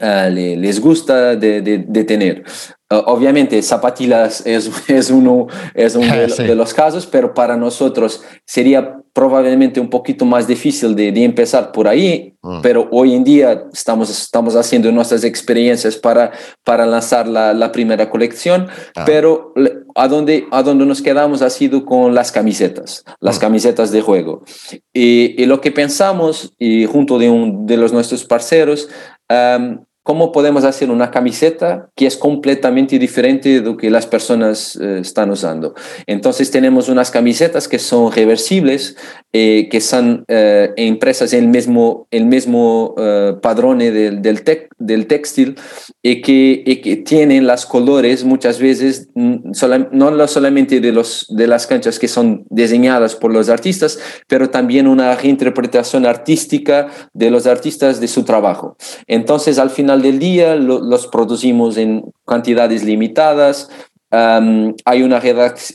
uh, le, les gusta de tener. Uh, obviamente, zapatillas es, es uno, es uno de, sí. de, los casos, pero para nosotros sería probablemente un poquito más difícil de, de empezar por ahí, mm. pero hoy en día estamos, estamos haciendo nuestras experiencias para, para lanzar la, la primera colección, ah. pero a donde, a donde nos quedamos ha sido con las camisetas, las mm. camisetas de juego. Y, y, lo que pensamos, y junto de, un, de los nuestros parceros, um, ¿Cómo podemos hacer una camiseta que es completamente diferente de lo que las personas eh, están usando? Entonces tenemos unas camisetas que son reversibles, eh, que son eh, impresas en el mismo, el mismo eh, padrón del, del, tec, del, textil y que, y que tienen los colores muchas veces, mm, sola, no solamente de, los, de las canchas que son diseñadas por los artistas, pero también una reinterpretación artística de los artistas de su trabajo. Entonces al final del día lo, los producimos en cantidades limitadas. Hay una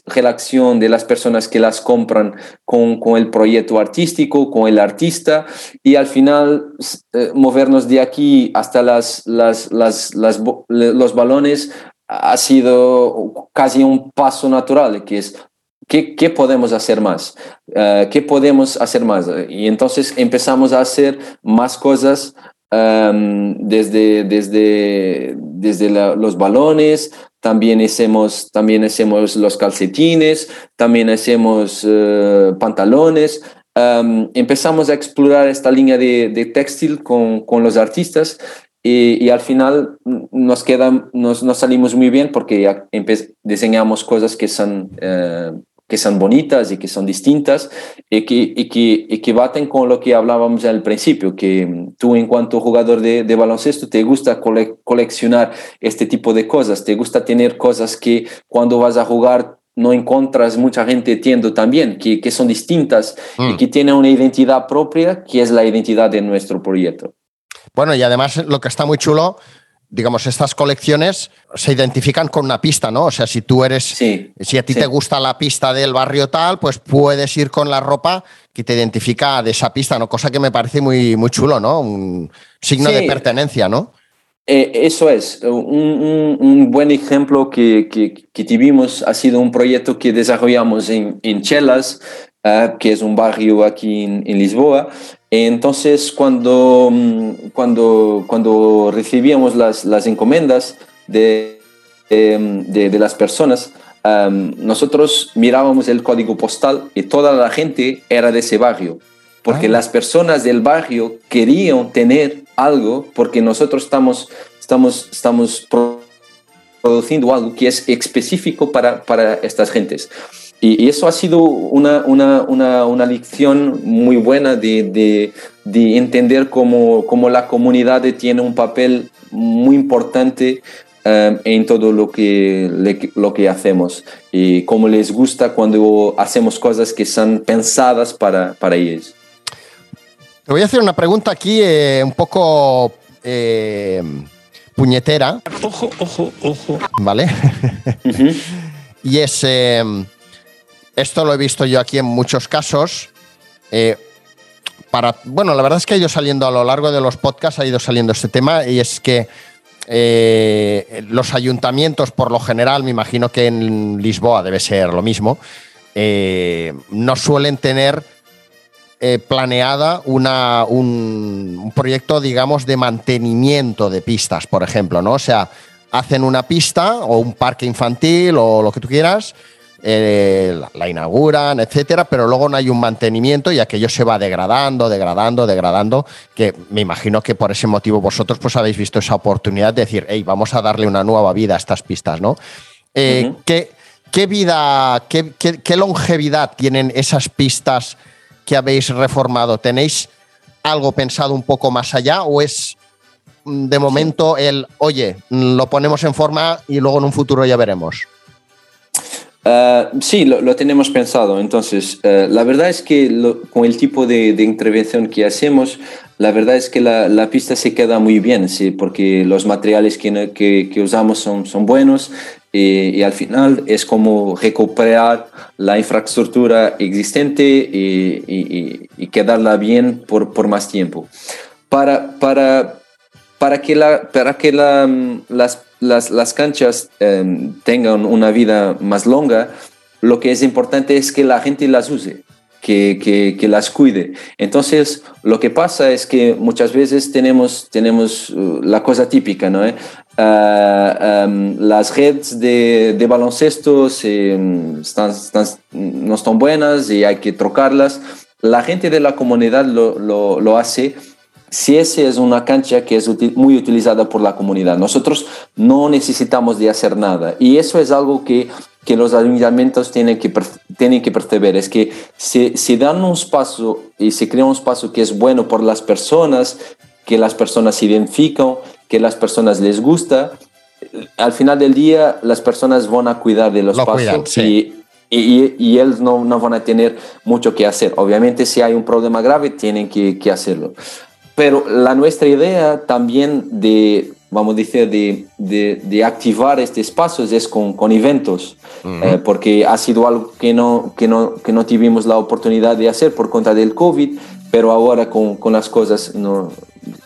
relación de las personas que las compran con, con, el proyecto artístico, con el artista, y al final eh, movernos de aquí hasta las, las, los balones ha sido casi un paso natural, que es ¿Qué, ¿qué, podemos hacer más? Uh, ¿Qué podemos hacer más? Y entonces empezamos a hacer más cosas um, desde, desde, desde la, los balones, también hacemos, también hacemos los calcetines, también hacemos uh, pantalones. Um, empezamos a explorar esta línea de, de textil con, con, los artistas y, y, al final nos, queda, nos, nos salimos muy bien porque ya diseñamos cosas que son uh, que son bonitas y que son distintas y que, y que, y que baten con lo que hablábamos al principio, que tú en cuanto jugador de, de baloncesto te gusta cole, coleccionar este tipo de cosas, te gusta tener cosas que cuando vas a jugar no encuentras mucha gente tiendo también, que, que son distintas mm. y que tienen una identidad propia, que es la identidad de nuestro proyecto.
Bueno, y además lo que está muy chulo digamos, estas colecciones se identifican con una pista, ¿no? O sea, si tú eres,
sí,
si a ti
sí.
te gusta la pista del barrio tal, pues puedes ir con la ropa que te identifica de esa pista, ¿no? Cosa que me parece muy, muy chulo, ¿no? Un signo sí. de pertenencia, ¿no?
Eh, eso es, un, un, buen ejemplo que, que, que, tuvimos ha sido un proyecto que desarrollamos en, en Chelas, uh, que es un barrio aquí en, en, Lisboa. Entonces, cuando, mm, cuando, cuando recibíamos las, las encomendas de, de, de las personas, um, nosotros mirábamos el código postal y toda la gente era de ese barrio, porque ah. las personas del barrio querían tener algo porque nosotros estamos, estamos, estamos produciendo algo que es específico para, para estas gentes. Y, eso ha sido una, una, una, una lección muy buena de, de, de entender cómo, cómo, la comunidad tiene un papel muy importante um, en todo lo que, le, lo que hacemos y cómo les gusta cuando hacemos cosas que son pensadas para, para ellos.
Te voy a hacer una pregunta aquí eh, un poco eh, puñetera.
Ojo, ojo, ojo.
¿Vale? y es, eh, esto lo he visto yo aquí en muchos casos. para, bueno, la verdad es que ha ido saliendo a lo largo de los podcasts, ha ido saliendo este tema y es que los ayuntamientos, por lo general, me imagino que en Lisboa debe ser lo mismo, no suelen tener eh, planeada una, un, proyecto, digamos, de mantenimiento de pistas, por ejemplo, ¿no? O sea, hacen una pista o un parque infantil o lo que tú quieras, eh, la, inauguran, etcétera, pero luego no hay un mantenimiento y aquello se va degradando, degradando, degradando, que me imagino que por ese motivo vosotros pues habéis visto esa oportunidad de decir, hey, vamos a darle una nueva vida a estas pistas, ¿no? Eh, ¿qué, ¿qué, vida, qué, qué, qué longevidad tienen esas pistas? que habéis reformado, ¿tenéis algo pensado un poco más allá o es mm, de momento el, oye, lo ponemos en forma y luego en un futuro ya veremos?
Uh, sí, lo, tenemos pensado. Entonces, uh, la verdad es que con el tipo de, de, intervención que hacemos, la verdad es que la, la, pista se queda muy bien, sí, porque los materiales que, que, que usamos son, son buenos y, y, al final es como recuperar la infraestructura existente y, y, y quedarla bien por, por, más tiempo. Para, para, para que, la, para que la, las, las, las, canchas eh, tengan una vida más longa, lo que es importante es que la gente las use que, que, las cuide. Entonces, lo que pasa es que muchas veces tenemos, tenemos uh, la cosa típica, ¿no? Uh, um, las redes de, de baloncesto están, están, no están buenas y hay que trocarlas. La gente de la comunidad lo, lo, lo hace si esa es una cancha que es muy utilizada por la comunidad. Nosotros no necesitamos de hacer nada y eso es algo que que los ayuntamientos tienen que, tienen que perceber, es que si, si dan un espacio y se crea un espacio que es bueno por las personas, que las personas se identifican, que las personas les gusta, al final del día las personas van a cuidar de los espacios y, y, y, ellos no, no, van a tener mucho que hacer. Obviamente si hay un problema grave tienen que, que hacerlo. Pero la nuestra idea también de, vamos a decir, de, de, de activar este espacio es con, con eventos, uh -huh. eh, porque ha sido algo que no, que, no, que no tuvimos la oportunidad de hacer por cuenta del COVID, pero ahora con, con las cosas no,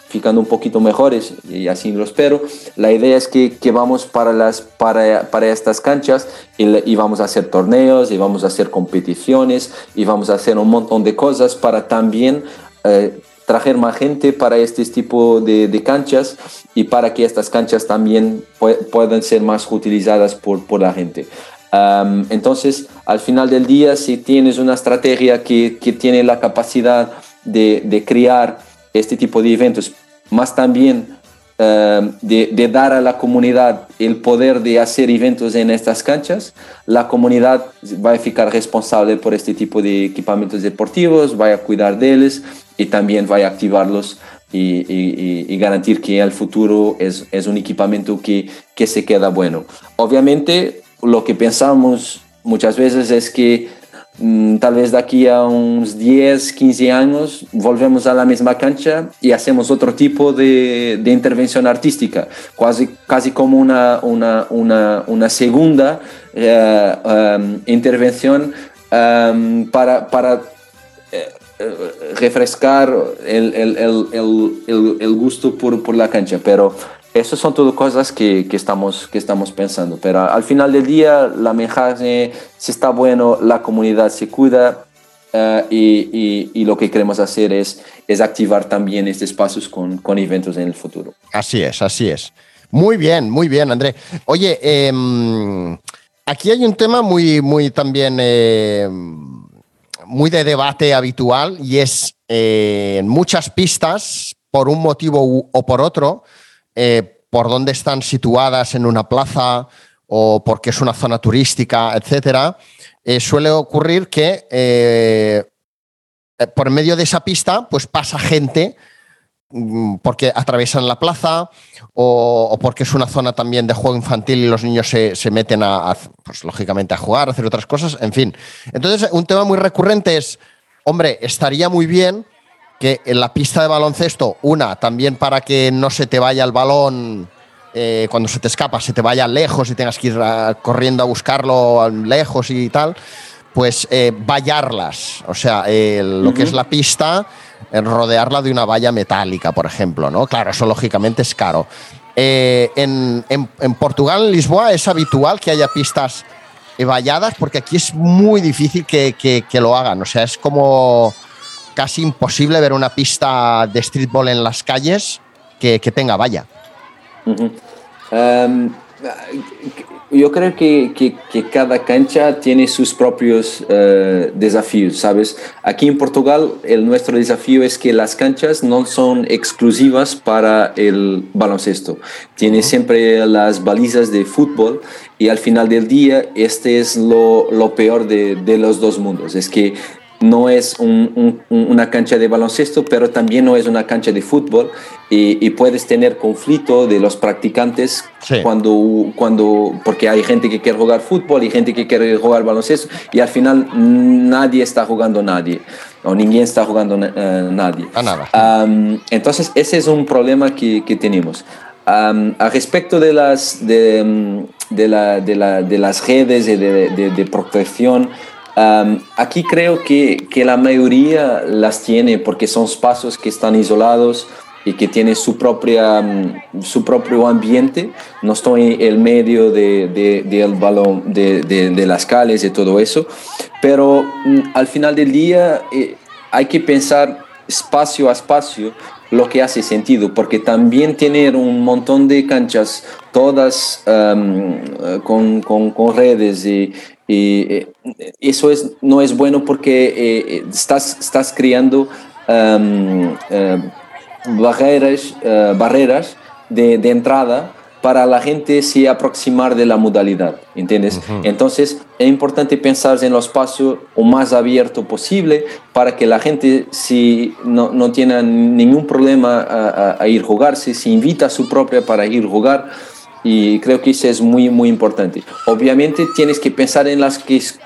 ficando un poquito mejores, y así lo espero, la idea es que, que vamos para, las, para, para estas canchas y, y, vamos a hacer torneos, y vamos a hacer competiciones, y vamos a hacer un montón de cosas para también... Eh, traer más gente para este tipo de, de, canchas y para que estas canchas también pu puedan ser más utilizadas por, por la gente. Um, entonces, al final del día, si tienes una estrategia que, que tiene la capacidad de, de, crear este tipo de eventos, más también uh, de, dar a la comunidad el poder de hacer eventos en estas canchas, la comunidad va a ficar responsable por este tipo de equipamientos deportivos, va a cuidar de ellos y también va a activarlos y, y, garantir que el futuro es, es un equipamiento que, que se queda bueno. Obviamente, lo que pensamos muchas veces es que tal vez de aquí a unos 10, 15 años volvemos a la misma cancha y hacemos otro tipo de, de intervención artística, casi, casi como una, una, una, segunda uh, um, intervención um, para, para refrescar el, el, el, el, gusto por, por la cancha, pero Esas son todas cosas que, que, estamos, que estamos pensando, pero al final del día la mensaje, si está bueno, la comunidad se cuida uh, y, y, lo que queremos hacer es, es activar también estos espacios con, con eventos en el futuro.
Así es, así es. Muy bien, muy bien, André. Oye, eh, aquí hay un tema muy, muy también, eh, muy de debate habitual y es eh, muchas pistas, por un motivo o por otro, eh, por dónde están situadas en una plaza o porque es una zona turística, etcétera, eh, suele ocurrir que eh, por medio de esa pista pues pasa gente mm, porque atraviesan la plaza o, porque es una zona también de juego infantil y los niños se, se meten a, a, pues lógicamente, a jugar, a hacer otras cosas, en fin. Entonces, un tema muy recurrente es, hombre, estaría muy bien que en la pista de baloncesto, una, también para que no se te vaya el balón eh, cuando se te escapa, se te vaya lejos y tengas que ir a, corriendo a buscarlo lejos y tal, pues eh, vallarlas, o sea, eh, lo uh -huh. que es la pista, rodearla de una valla metálica, por ejemplo, ¿no? Claro, eso lógicamente es caro. En, en, en, Portugal, en Lisboa, es habitual que haya pistas valladas porque aquí es muy difícil que, que, que lo hagan, o sea, es como casi imposible ver una pista de streetball en las calles que, que tenga valla.
Uh -huh. um, yo creo que, que, que, cada cancha tiene sus propios uh, desafíos, ¿sabes? Aquí en Portugal el nuestro desafío es que las canchas no son exclusivas para el baloncesto. Tiene uh -huh. siempre las balizas de fútbol y al final del día este es lo, lo peor de, de los dos mundos. Es que no es un, un, una cancha de baloncesto, pero también no es una cancha de fútbol y, y puedes tener conflicto de los practicantes sí. cuando, cuando, porque hay gente que quiere jugar fútbol y gente que quiere jugar baloncesto y al final nadie está jugando nadie o ninguém está jugando uh, nadie.
A nada.
Um, entonces ese es un problema que, que tenemos. Um, a respecto de las, de, de, la, de, la, de las redes de, de, de protección, Um, aquí creo que, que, la mayoría las tiene porque son espacios que están isolados y que tienen su, propia, um, su propio ambiente, no estoy en el medio de, de, de el balón, de, de, las calles y todo eso, pero um, al final del día eh, hay que pensar espacio a espacio lo que hace sentido, porque también tener un montón de canchas, todas um, con, con, con, redes y, eh, eso es, no es bueno porque eh, estás, estás creando um, uh, barreras, uh, barreras de, de, entrada para la gente se aproximar de la modalidad, ¿entiendes? Uh -huh. Entonces es importante pensar en los espacios o más abierto posible para que la gente si no, no tiene ningún problema a, a, a ir a jugarse, se invita a su propia para ir a jugar y creo que eso es muy, muy importante. Obviamente tienes que pensar en las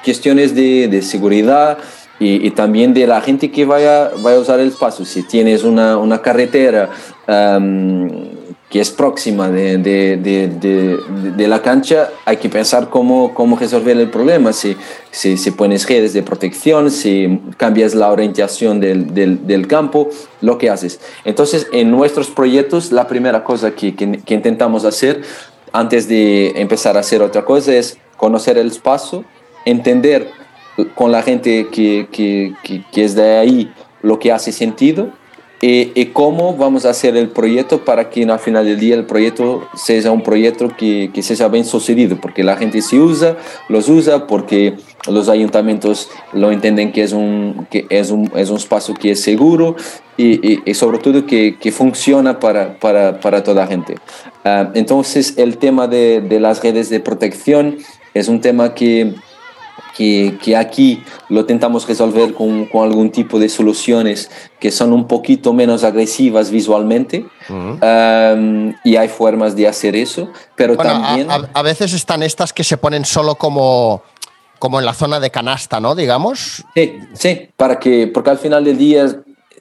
cuestiones de, de seguridad y, también de la gente que vaya, vaya a usar el espacio. Si tienes una, una carretera que es próxima de, de, de, la cancha, hay que pensar cómo, cómo resolver el problema. Si, si, si, pones redes de protección, si cambias la orientación del, del, campo, lo que haces. Entonces, en nuestros proyectos, la primera cosa que, que, intentamos hacer antes de empezar a hacer otra cosa es conocer el espacio, entender con la gente que, que, que es de ahí lo que hace sentido y, y, cómo vamos a hacer el proyecto para que al final del día el proyecto sea un proyecto que, que sea bien sucedido, porque la gente se usa, los usa, porque los ayuntamientos lo entienden que es un, que es un, es un espacio que es seguro y, y, y sobre todo que, que funciona para, para, para, toda la gente. Uh, entonces el tema de, de las redes de protección es un tema que que, que, aquí lo intentamos resolver con, con, algún tipo de soluciones que son un poquito menos agresivas visualmente uh -huh. um, y hay formas de hacer eso, pero
bueno,
también...
A, a, veces están estas que se ponen solo como como en la zona de canasta, ¿no? Digamos.
Sí, sí, para que, porque al final del día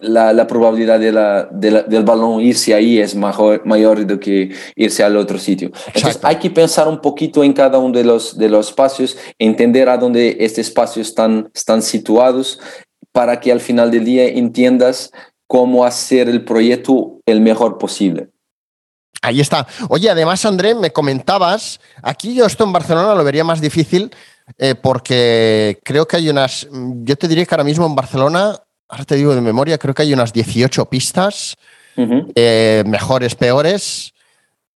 la, la probabilidad de la, de la, del balón irse ahí es mayor, mayor de que irse al otro sitio. Entonces Exacto. hay que pensar un poquito en cada uno de los, de los espacios, entender a dónde estos espacios están, están situados para que al final del día entiendas cómo hacer el proyecto el mejor posible.
Ahí está. Oye, además, André, me comentabas, aquí yo esto en Barcelona lo vería más difícil eh, porque creo que hay unas, yo te diría que ahora mismo en Barcelona, ahora te digo de memoria, creo que hay unas 18 pistas, eh, mejores, peores.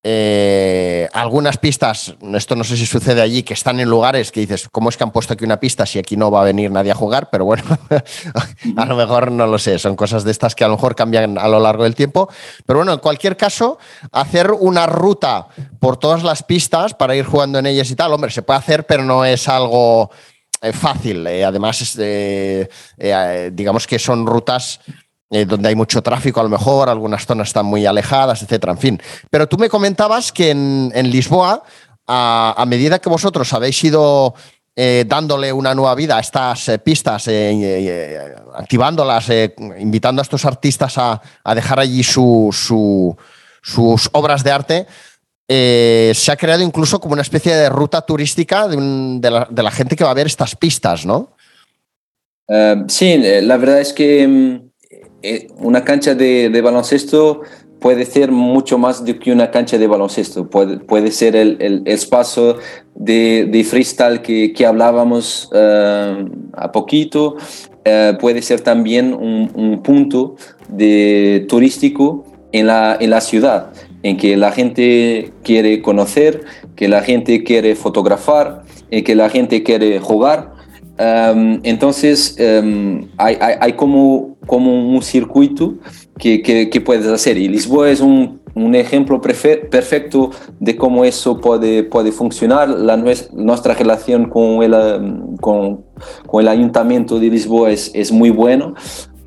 Eh, algunas pistas, esto no sé si sucede allí, que están en lugares que dices, ¿cómo es que han puesto aquí una pista si aquí no va a venir nadie a jugar? Pero bueno, a lo mejor no lo sé, son cosas de estas que a lo mejor cambian a lo largo del tiempo. Pero bueno, en cualquier caso, hacer una ruta por todas las pistas para ir jugando en ellas y tal, hombre, se puede hacer, pero no es algo fácil. Eh, además, digamos que son rutas eh, donde hay mucho tráfico a lo mejor, algunas zonas están muy alejadas, etcétera, en fin. Pero tú me comentabas que en, Lisboa, a, medida que vosotros habéis ido eh, dándole una nueva vida a estas eh, pistas, activándolas, invitando a estos artistas a, dejar allí sus obras de arte, se ha creado incluso como una especie de ruta turística de, la, de, la, gente que va a ver estas pistas, ¿no?
sí, la verdad es que mm, eh, una cancha de, baloncesto puede ser mucho más de que una cancha de baloncesto. Puede, puede ser el, espacio de, freestyle que, que hablábamos uh, a poquito. Uh, puede ser también un, punto de turístico en la, en la ciudad, en que la gente quiere conocer, que la gente quiere fotografar, en que la gente quiere jugar. Um, entonces, um, hay, como, como un circuito que, que, puedes hacer. Y Lisboa es un, un ejemplo perfecto de cómo eso puede, puede funcionar. La, nuestra relación con el, um, con, con el ayuntamiento de Lisboa es, es muy bueno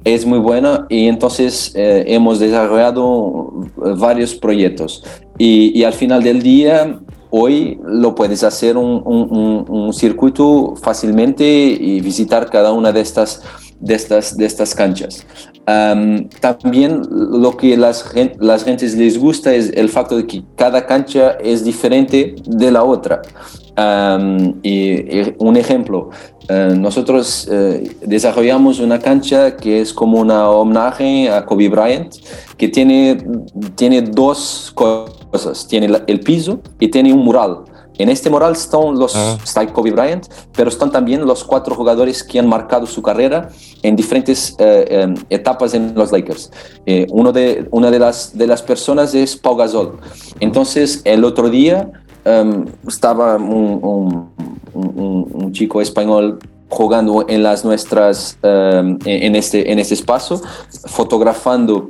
es muy buena y entonces eh, hemos desarrollado varios proyectos. Y, al final del día hoy lo puedes hacer un, circuito fácilmente y visitar cada una de estas, de estas, de estas canchas. también lo que las, las gentes les gusta es el facto de que cada cancha es diferente de la otra. y, un ejemplo, eh, nosotros eh, desarrollamos una cancha que es como una homenaje a Kobe Bryant, que tiene, tiene dos cosas. Tiene el piso y tiene un mural. En este mural están los, ah. está Kobe Bryant, pero están también los cuatro jugadores que han marcado su carrera en diferentes eh, etapas en los Lakers. uno de, una de las, de las personas es Pau Gasol. Entonces, el otro día em, estaba un, un, chico español jugando en las nuestras, em, en, este, en este espacio, fotografando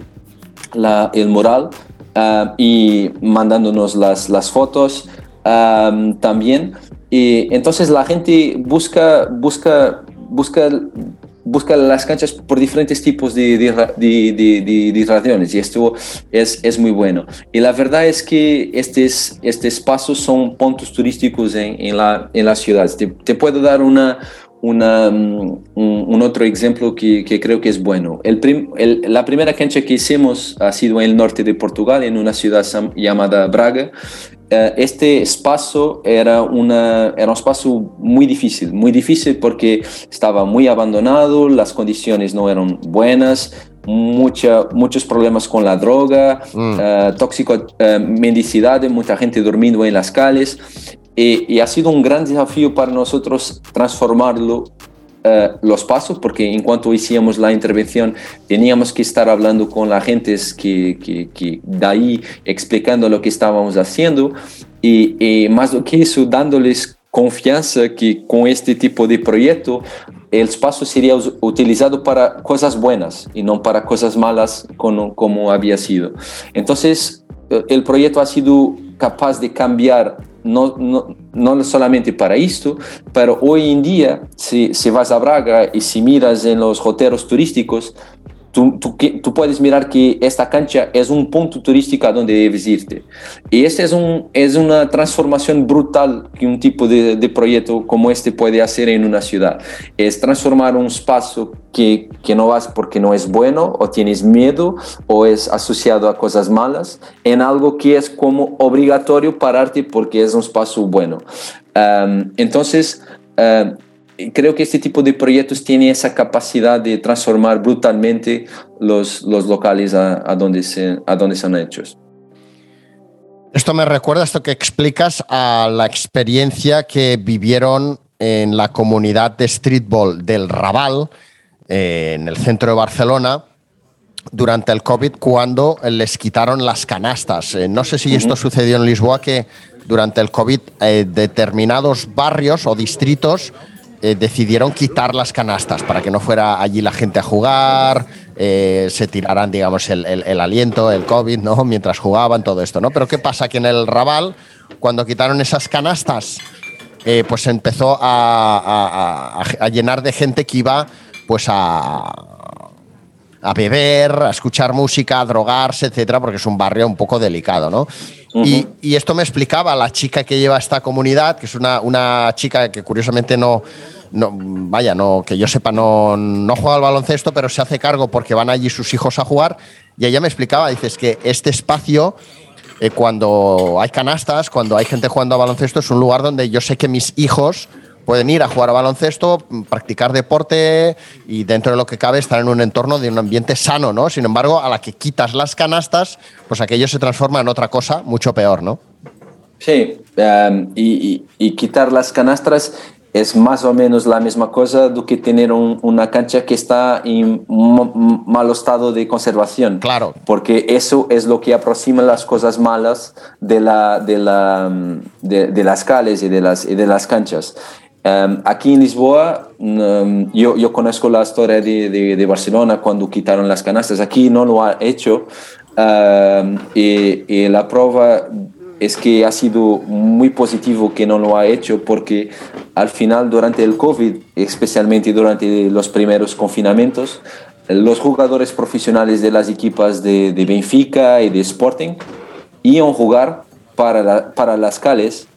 la, el mural em, y mandándonos las, las fotos em, también. Y entonces la gente busca, busca, busca busca las canchas por diferentes tipos de, de, razones y esto es, es, muy bueno. Y la verdad es que estos, estos espacios son puntos turísticos en, en, la, en las ciudades. Te, te puedo dar una, una, mm, un, otro ejemplo que, que, creo que es bueno. El, el la primera cancha que hicimos ha sido en el norte de Portugal, en una ciudad llamada Braga, este espacio era, una, era un espacio muy difícil, muy difícil porque estaba muy abandonado, las condiciones no eran buenas, mucha, muchos problemas con la droga, mm. uh, tóxico, uh, mendicidad, mucha gente durmiendo en las calles. Y, y, ha sido un gran desafío para nosotros transformarlo eh, los pasos, porque en cuanto hicimos la intervención teníamos que estar hablando con la gente que, que, que de ahí explicando lo que estábamos haciendo y, más do que eso dándoles confianza que con este tipo de proyecto el espacio sería utilizado para cosas buenas y no para cosas malas como, como había sido. Entonces, eh, el proyecto ha sido capaz de cambiar no, no, no, solamente para esto, pero hoy en día, si, si, vas a Braga y si miras en los hoteles turísticos, Tú, tú, tú, puedes mirar que esta cancha es un punto turístico a donde debes irte. Y esta es, un, es una transformación brutal que un tipo de, de, proyecto como este puede hacer en una ciudad. Es transformar un espacio que, que no vas porque no es bueno o tienes miedo o es asociado a cosas malas en algo que es como obligatorio pararte porque es un espacio bueno. Um, entonces, uh, creo que este tipo de proyectos tiene esa capacidad de transformar brutalmente los, los locales a, a, donde se, a donde son hechos.
Esto me recuerda, esto que explicas, a la experiencia que vivieron en la comunidad de streetball del Raval, eh, en el centro de Barcelona, durante el COVID, cuando les quitaron las canastas. Eh, no sé si esto sucedió en Lisboa, que durante el COVID eh, determinados barrios o distritos decidieron quitar las canastas para que no fuera allí la gente a jugar, se tiraran, digamos, el, aliento, el COVID, ¿no? Mientras jugaban, todo esto, ¿no? Pero ¿qué pasa? Que en el Raval, cuando quitaron esas canastas, eh, pues empezó a, llenar de gente que iba pues a, a beber, a escuchar música, a drogarse, etcétera, porque es un barrio un poco delicado, ¿no? y, esto me explicaba la chica que lleva esta comunidad, que es una, una chica que curiosamente no, no, vaya, no, que yo sepa, no, no juega al baloncesto, pero se hace cargo porque van allí sus hijos a jugar. Y ella me explicaba, dices que este espacio eh, cuando hay canastas, cuando hay gente jugando a baloncesto, es un lugar donde yo sé que mis hijos pueden ir a jugar a baloncesto, practicar deporte y dentro de lo que cabe estar en un entorno de un ambiente sano, ¿no? Sin embargo, a la que quitas las canastas, pues aquello se transforma en otra cosa mucho peor, ¿no?
Sí, eh, y, quitar las canastas es más o menos la misma cosa do que tener una cancha que está en mal estado de conservación.
Claro.
Porque eso es lo que aproxima las cosas malas de, la, de, la, de, las calles y de las, y de las canchas. Em, aquí en Lisboa, em, yo, yo, conozco la historia de, de, Barcelona cuando quitaron las canastas. Aquí no lo ha hecho. Em, y, y la prueba es que ha sido muy positivo que no lo ha hecho porque al final durante el COVID, especialmente durante los primeros confinamientos, los jugadores profesionales de las equipas de, Benfica y de Sporting iban a jugar para, para las calles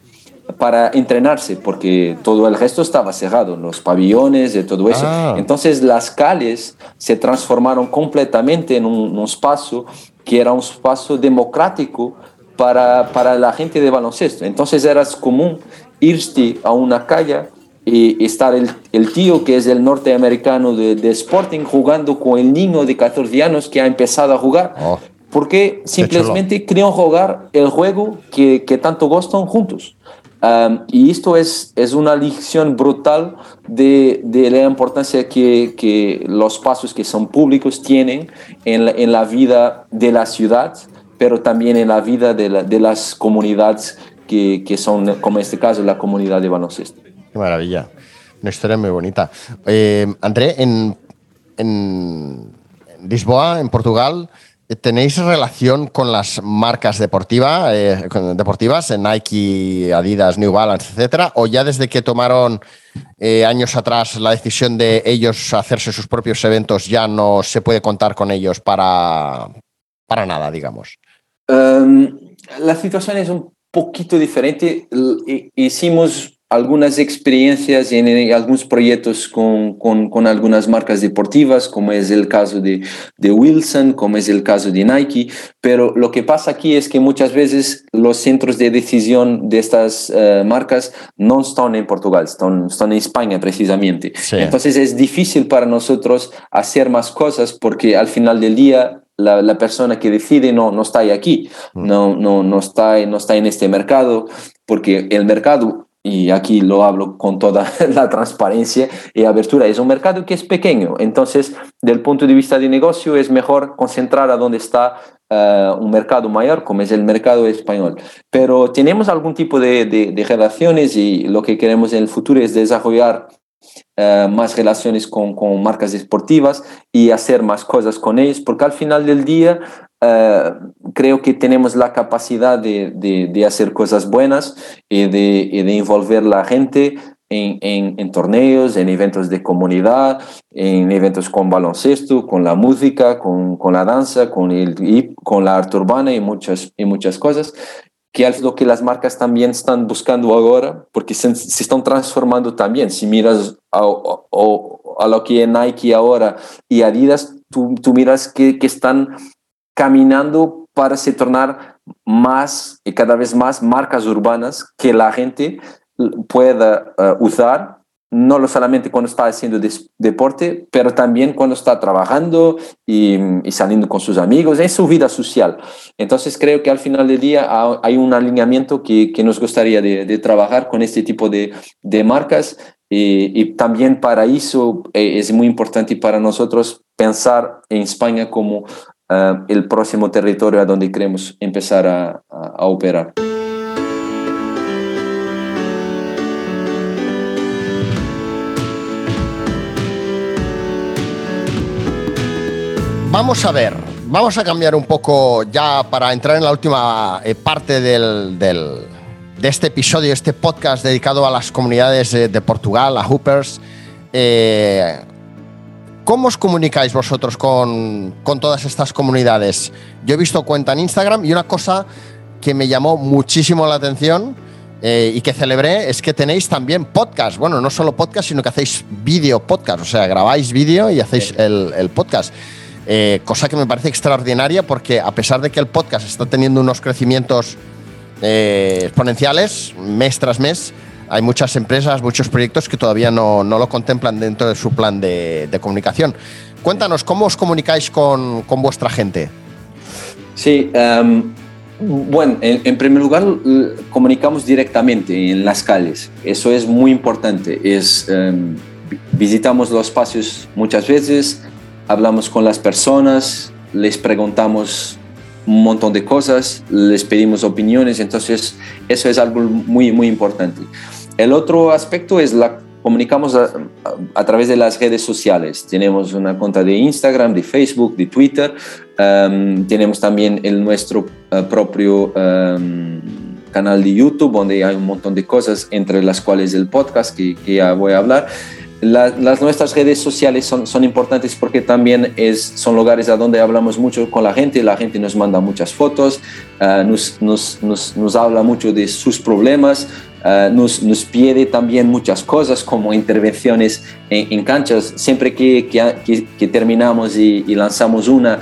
para entrenarse, porque todo el resto estaba cerrado, los pabellones y todo eso. Ah. Entonces las calles se transformaron completamente en un, un espacio que era un espacio democrático para, para la gente de baloncesto. Entonces era común irte a una calle y estar el, el, tío que es el norteamericano de, de, Sporting jugando con el niño de 14 años que ha empezado a jugar. Oh, porque simplemente querían jugar el juego que, que tanto gustan juntos. Um, y esto es, es una lección brutal de, de la importancia que, que, los pasos que son públicos tienen en la, en la vida de la ciudad pero también en la vida de, de las comunidades que, que, son, como en este caso, la comunidad de baloncesto.
Qué maravilla. Una historia muy bonita. Eh, André, en, en Lisboa, en Portugal, ¿Tenéis relación con las marcas deportiva, eh, deportivas, Nike, Adidas, New Balance, etcétera? ¿O ya desde que tomaron eh, años atrás la decisión de ellos hacerse sus propios eventos ya no se puede contar con ellos para, para nada, digamos?
Um, la situación es un poquito diferente. Hicimos algunas experiencias en, algunos proyectos con, con, con, algunas marcas deportivas, como es el caso de, de, Wilson, como es el caso de Nike, pero lo que pasa aquí es que muchas veces los centros de decisión de estas uh, marcas no están en Portugal, están, están en España precisamente. Sí. Entonces es difícil para nosotros hacer más cosas porque al final del día la, la, persona que decide no, no está aquí, mm. no, no, no, está, no está en este mercado, porque el mercado, y aquí lo hablo con toda la transparencia y abertura, es un mercado que es pequeño. Entonces, del punto de vista de negocio, es mejor concentrar a donde está uh, un mercado mayor, como es el mercado español. Pero tenemos algún tipo de, de, de relaciones y lo que queremos en el futuro es desarrollar Uh, más relaciones con, con, marcas deportivas y hacer más cosas con ellos, porque al final del día uh, creo que tenemos la capacidad de, de, de hacer cosas buenas y de, y de envolver la gente en, en, en, torneos, en eventos de comunidad, en eventos con baloncesto, con la música, con, con la danza, con, el, y con la arte urbana y muchas, y muchas cosas que es lo que las marcas también están buscando ahora, porque se, se están transformando también. Si miras a, a, a, lo que es Nike ahora y Adidas, tú, tú miras que, que, están caminando para se tornar más y cada vez más marcas urbanas que la gente pueda uh, usar no solamente cuando está haciendo deporte, pero también cuando está trabajando y, saliendo con sus amigos, en su vida social. Entonces creo que al final del día hay un alineamiento que, nos gustaría de, trabajar con este tipo de, marcas y, también para eso eh, es muy importante para nosotros pensar en España como eh, el próximo territorio a donde queremos empezar a operar.
Vamos a ver, vamos a cambiar un poco ya para entrar en la última eh, parte del, de este episodio, este podcast dedicado a las comunidades de, Portugal, a Hoopers. Eh, ¿Cómo os comunicáis vosotros con, todas estas comunidades? Yo he visto cuenta en Instagram y una cosa que me llamó muchísimo la atención eh, y que celebré es que tenéis también podcast. Bueno, no solo podcast, sino que hacéis vídeo podcast, o sea, grabáis vídeo y hacéis el, el podcast. Eh, cosa que me parece extraordinaria porque a pesar de que el podcast está teniendo unos crecimientos eh, exponenciales mes tras mes, hay muchas empresas, muchos proyectos que todavía no, no lo contemplan dentro de su plan de, comunicación. Cuéntanos, ¿cómo os comunicáis con, con vuestra gente?
Sí, em, bueno, en, primer lugar, comunicamos directamente en las calles. Eso es muy importante. Es, em, visitamos los espacios muchas veces, hablamos con las personas, les preguntamos un montón de cosas, les pedimos opiniones, entonces eso es algo muy, muy importante. El otro aspecto es la comunicamos a, través de las redes sociales. Tenemos una cuenta de Instagram, de Facebook, de Twitter. Um, tenemos también el nuestro uh, propio um, canal de YouTube, donde hay un montón de cosas, entre las cuales el podcast que, que ya voy a hablar las nuestras redes sociales son, son importantes porque también es, son lugares a donde hablamos mucho con la gente, la gente nos manda muchas fotos, ah, nos, nos, nos, nos, habla mucho de sus problemas, uh, nos, pide también muchas cosas como intervenciones en, canchas. Siempre que, que, terminamos y lanzamos una,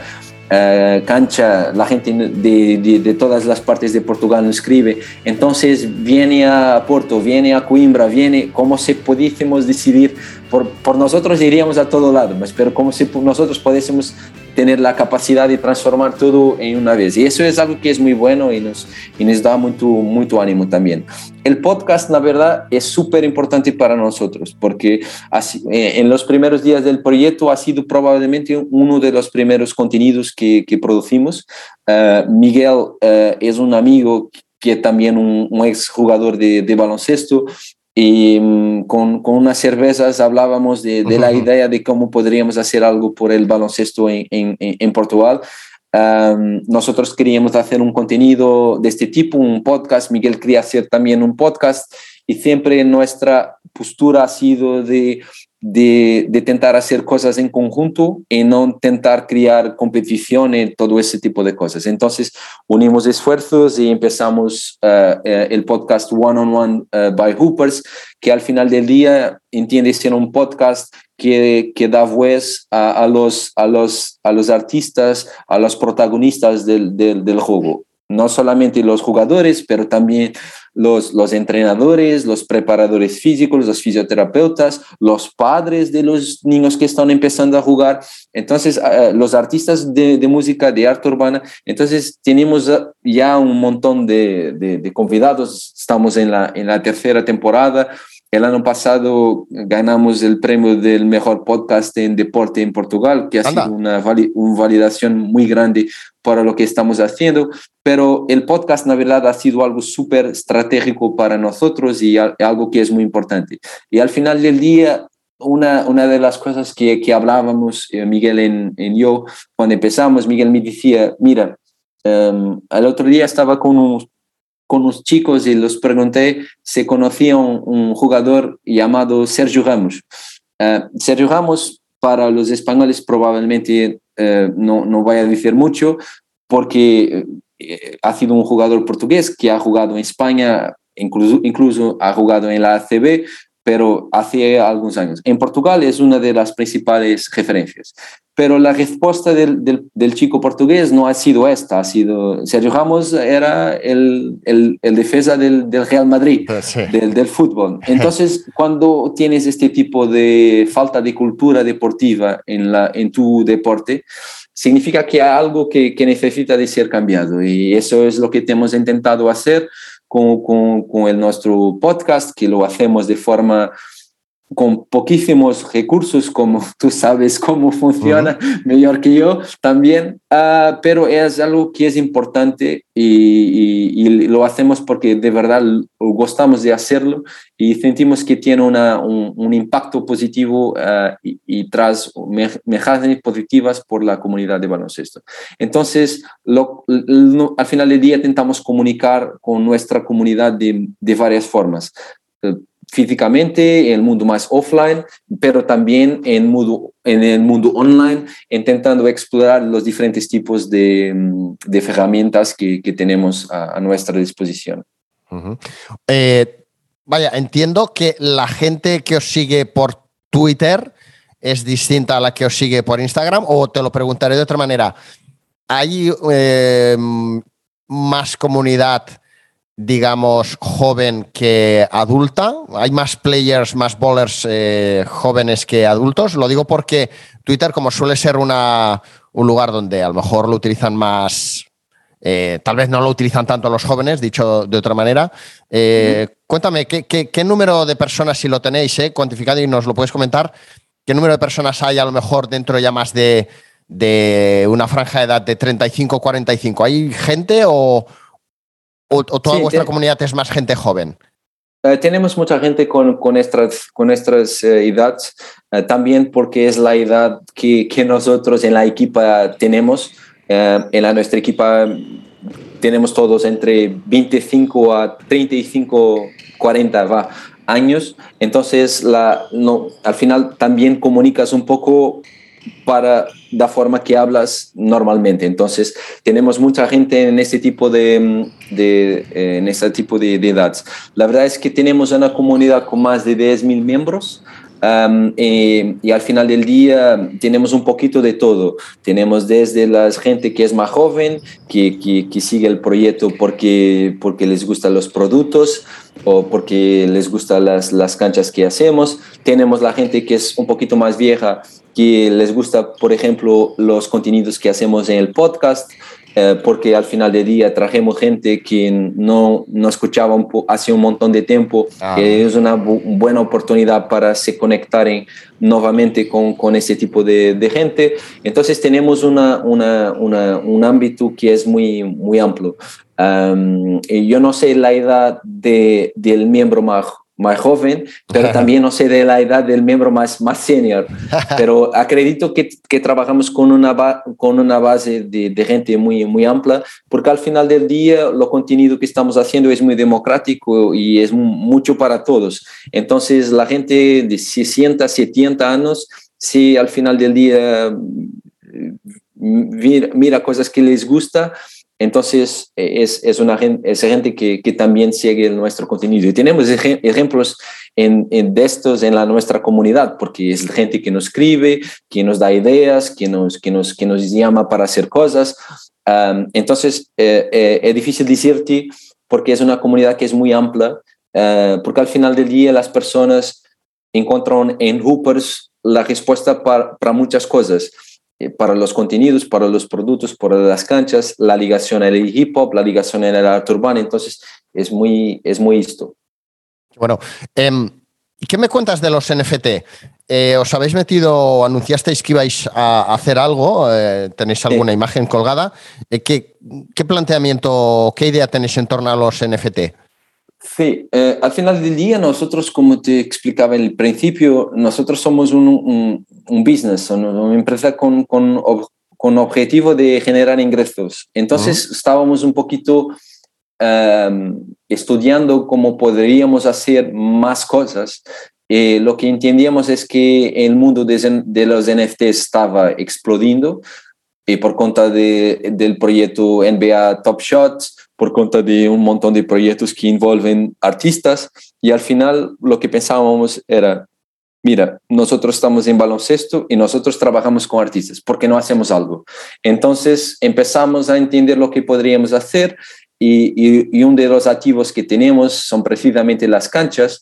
Uh, cancha, la gente de, de, todas las partes de Portugal escribe. Entonces viene a Porto, viene a Coimbra, viene como si pudiésemos decidir, por, por nosotros iríamos a todo lado, pero como si nosotros pudiésemos tener la capacidad de transformar todo en una vez. Y eso es algo que es muy bueno y nos, y nos da mucho, mucho ánimo también. El podcast, la verdad, es súper importante para nosotros porque así, eh, en los primeros días del proyecto ha sido probablemente uno de los primeros contenidos que, que producimos. Uh, Miguel uh, es un amigo que también un, un ex jugador de, de baloncesto y mm, con, con, unas cervezas hablábamos de, de, la idea de cómo podríamos hacer algo por el baloncesto en, en, en Portugal. nosotros queríamos hacer un contenido de este tipo, un podcast, Miguel quería hacer también un podcast. Y siempre nuestra postura ha sido de de, de, tentar hacer cosas en conjunto y no intentar crear competición y todo ese tipo de cosas. Entonces unimos esfuerzos y empezamos uh, el podcast One on One by Hoopers, que al final del día entiende ser un podcast que, que da voz a, los, a, los, a los artistas, a los protagonistas del, del juego no solamente los jugadores, pero también los, los entrenadores, los preparadores físicos, los fisioterapeutas, los padres de los niños que están empezando a jugar, entonces ah, los artistas de, de música, de arte urbana, entonces tenemos ya un montón de, de, de convidados, estamos en la, en la tercera temporada, el año pasado ganamos el premio del mejor podcast en deporte en Portugal, que ha sido una, una, validación muy grande para lo que estamos haciendo, pero el podcast, la verdad, ha sido algo súper estratégico para nosotros y algo que es muy importante. Y al final del día, una, una de las cosas que, que hablábamos, eh, Miguel en, en, yo, cuando empezamos, Miguel me decía, mira, um, el otro día estaba con unos con unos chicos y los pregunté si conocían un, jugador llamado Sergio Ramos. Uh, Sergio Ramos, para los españoles probablemente uh, no, no vaya a decir mucho, porque uh, ha sido un jugador portugués que ha jugado en España, incluso, incluso ha jugado en la ACB, pero hace algunos años. En Portugal es una de las principales referencias. Pero la respuesta del, del, chico portugués no ha sido esta, ha sido Sergio Ramos era el, el, el defensa del, del, Real Madrid, del, del, fútbol. Entonces, cuando tienes este tipo de falta de cultura deportiva en, la, en tu deporte, significa que hay algo que, que necesita de ser cambiado y eso es lo que hemos intentado hacer con, con, con el nuestro podcast, que lo hacemos de forma con poquísimos recursos, como tú sabes cómo funciona mejor que yo también, uh, pero es algo que es importante y, y, y, lo hacemos porque de verdad gustamos de hacerlo y sentimos que tiene una, un, un, impacto positivo uh, y, y, tras mejoras positivas por la comunidad de baloncesto. Entonces, lo, lo, al final del día intentamos comunicar con nuestra comunidad de, de varias formas físicamente, en el mundo más offline, pero también en, mundo, en el mundo online, intentando explorar los diferentes tipos de, de herramientas que, que tenemos a, nuestra disposición.
Eh, vaya, entiendo que la gente que os sigue por Twitter es distinta a la que os sigue por Instagram, o te lo preguntaré de otra manera. ¿Hay eh, más comunidad? Digamos, joven que adulta. Hay más players, más bowlers eh, jóvenes que adultos. Lo digo porque Twitter, como suele ser una, un lugar donde a lo mejor lo utilizan más, eh, tal vez no lo utilizan tanto los jóvenes, dicho de otra manera. Eh. Cuéntame, ¿qué, ¿qué, qué, número de personas, si lo tenéis cuantificado y nos lo puedes comentar, qué número de personas hay a lo mejor dentro ya más de, de una franja de edad de 35-45? ¿Hay gente o, ¿O, o toda sí, vuestra te... comunidad es más gente joven?
Uh, tenemos mucha gente con, con nuestras, con nuestras uh, edades, uh, también porque es la edad que, que, nosotros en la equipa tenemos. en la, nuestra equipa tenemos todos entre 25 a 35, 40 va, años. Entonces, la, no, al final también comunicas un poco para la forma que hablas normalmente. Entonces, tenemos mucha gente en este tipo de, de en este tipo de, de, edades. La verdad es que tenemos una comunidad con más de 10.000 miembros. Um, y, y, al final del día tenemos un poquito de todo. Tenemos desde la gente que es más joven, que, que, que sigue el proyecto porque, porque les gustan los productos o porque les gustan las, las canchas que hacemos. Tenemos la gente que es un poquito más vieja que les gusta, por ejemplo, los contenidos que hacemos en el podcast, eh, porque al final del día trajemos gente que no, no escuchaba un hace un montón de tiempo, ah. que es una bu buena oportunidad para se conectar nuevamente con, con ese tipo de, de, gente. Entonces tenemos una, una, una, un ámbito que es muy, muy amplio. Um, yo no sé la edad de, del miembro más más joven, pero también no sé de la edad del miembro más, más senior. Pero acredito que, que trabajamos con una, con una base de, de, gente muy, muy amplia, porque al final del día lo contenido que estamos haciendo es muy democrático y es mucho para todos. Entonces la gente de 60, 70 años, si al final del día eh, mira, mira cosas que les gusta, entonces, es, es una es gente que, que, también sigue nuestro contenido. Y tenemos ejemplos en, en, de estos en la, nuestra comunidad, porque es gente que nos escribe, que nos da ideas, que nos, que nos, que nos llama para hacer cosas. Entonces, eh, eh, es difícil decirte porque es una comunidad que es muy amplia, porque al final del día las personas encuentran en Hoopers la respuesta para, para muchas cosas eh, para los contenidos, para los productos, para las canchas, la ligación en el hip hop, la ligación en el arte urbano, entonces es muy, es muy esto.
Bueno, eh, ¿qué me cuentas de los NFT? Eh, ¿Os habéis metido, anunciasteis que ibais a hacer algo? Eh, ¿Tenéis alguna sí. imagen colgada? Eh, ¿qué, ¿Qué planteamiento, qué idea tenéis en torno a los NFT?
Sí, eh, al final del día nosotros, como te explicaba en el principio, nosotros somos un, un, un business, una empresa con, con, con, objetivo de generar ingresos. Entonces uh -huh. estábamos un poquito um, estudiando cómo podríamos hacer más cosas. Eh, lo que entendíamos es que el mundo de, de los NFTs estaba explodiendo y por cuenta de, del proyecto NBA Top Shots por cuenta de un montón de proyectos que envolven artistas y al final lo que pensábamos era, mira, nosotros estamos en baloncesto y nosotros trabajamos con artistas, ¿por qué no hacemos algo? Entonces empezamos a entender lo que podríamos hacer y, y uno de los activos que tenemos son precisamente las canchas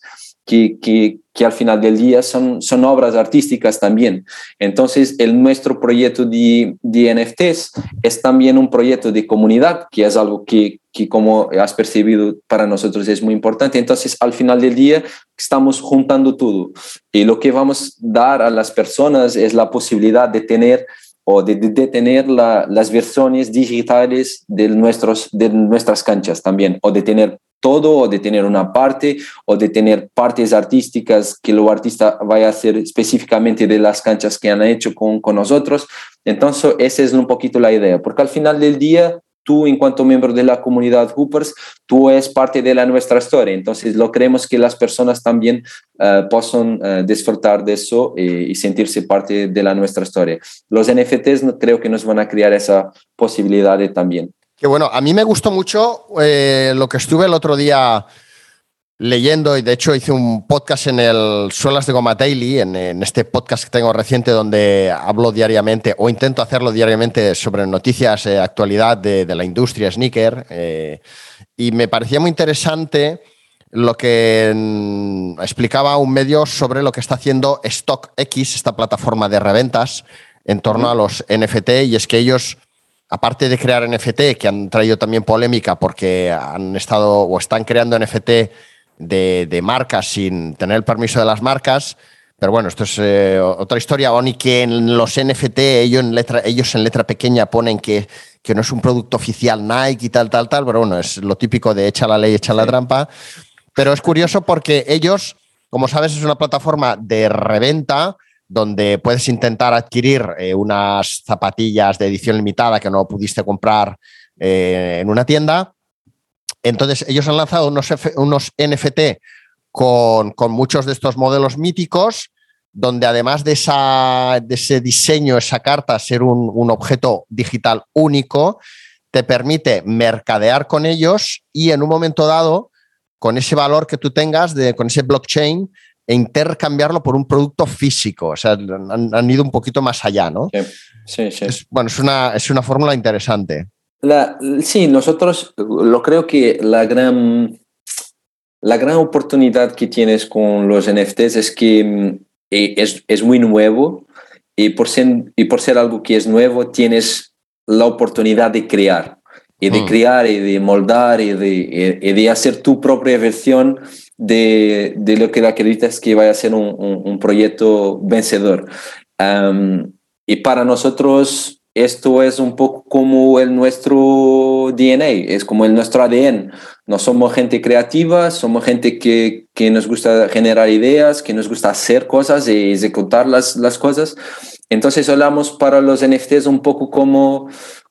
que, que, que, al final del día son, son obras artísticas también. Entonces, el, nuestro proyecto de, de NFTs es también un proyecto de comunidad, que es algo que, que, como has percibido, para nosotros es muy importante. Entonces, al final del día, estamos juntando todo. Y lo que vamos a dar a las personas es la posibilidad de tener o de, de tener la, las versiones digitales de, nuestros, de nuestras canchas también, o de tener todo o de tener una parte o de tener partes artísticas que lo artista vaya a hacer específicamente de las canchas que han hecho con, nosotros. Entonces, esa es un poquito la idea, porque al final del día, tú en cuanto miembro de la comunidad Hoopers, tú es parte de la nuestra historia. Entonces, lo creemos que las personas también uh, puedan uh, disfrutar de eso y, y, sentirse parte de la nuestra historia. Los NFTs creo que nos van a crear esa posibilidad también.
Que bueno, a mí me gustó mucho eh, lo que estuve el otro día leyendo y de hecho hice un podcast en el Suelas de Goma Daily, en, en, este podcast que tengo reciente donde hablo diariamente o intento hacerlo diariamente sobre noticias, eh, actualidad de, de, la industria sneaker eh, y me parecía muy interesante lo que mm, explicaba un medio sobre lo que está haciendo StockX, esta plataforma de reventas en torno a los NFT y es que ellos aparte de crear NFT, que han traído también polémica porque han estado o están creando NFT de, de marcas sin tener el permiso de las marcas, pero bueno, esto es eh, otra historia. O ni que en los NFT ellos en letra, ellos en letra pequeña ponen que, que, no es un producto oficial Nike y tal, tal, tal, pero bueno, es lo típico de echa la ley, echa la trampa. Pero es curioso porque ellos, como sabes, es una plataforma de reventa donde puedes intentar adquirir eh, unas zapatillas de edición limitada que no pudiste comprar eh, en una tienda. Entonces, ellos han lanzado unos, unos NFT con, con, muchos de estos modelos míticos, donde además de, esa, de ese diseño, esa carta, ser un, un objeto digital único, te permite mercadear con ellos y en un momento dado, con ese valor que tú tengas, de, con ese blockchain, e intercambiarlo por un producto físico. O sea, han, han ido un poquito más allá, ¿no?
Sí, sí. sí.
Es, bueno, es una, es una fórmula interesante.
La, sí, nosotros lo creo que la gran, la gran oportunidad que tienes con los NFTs es que eh, es, es muy nuevo y por, ser, y por ser algo que es nuevo tienes la oportunidad de crear y de mm. crear y de moldar y de, y de hacer tu propia versión de, de lo que acreditas que vaya a ser un, un, proyecto vencedor. Y para nosotros esto es un poco como el nuestro DNA, es como el nuestro ADN. No somos gente creativa, somos gente que, que nos gusta generar ideas, que nos gusta hacer cosas y ejecutar las, las cosas. Entonces hablamos para los NFTs un poco como,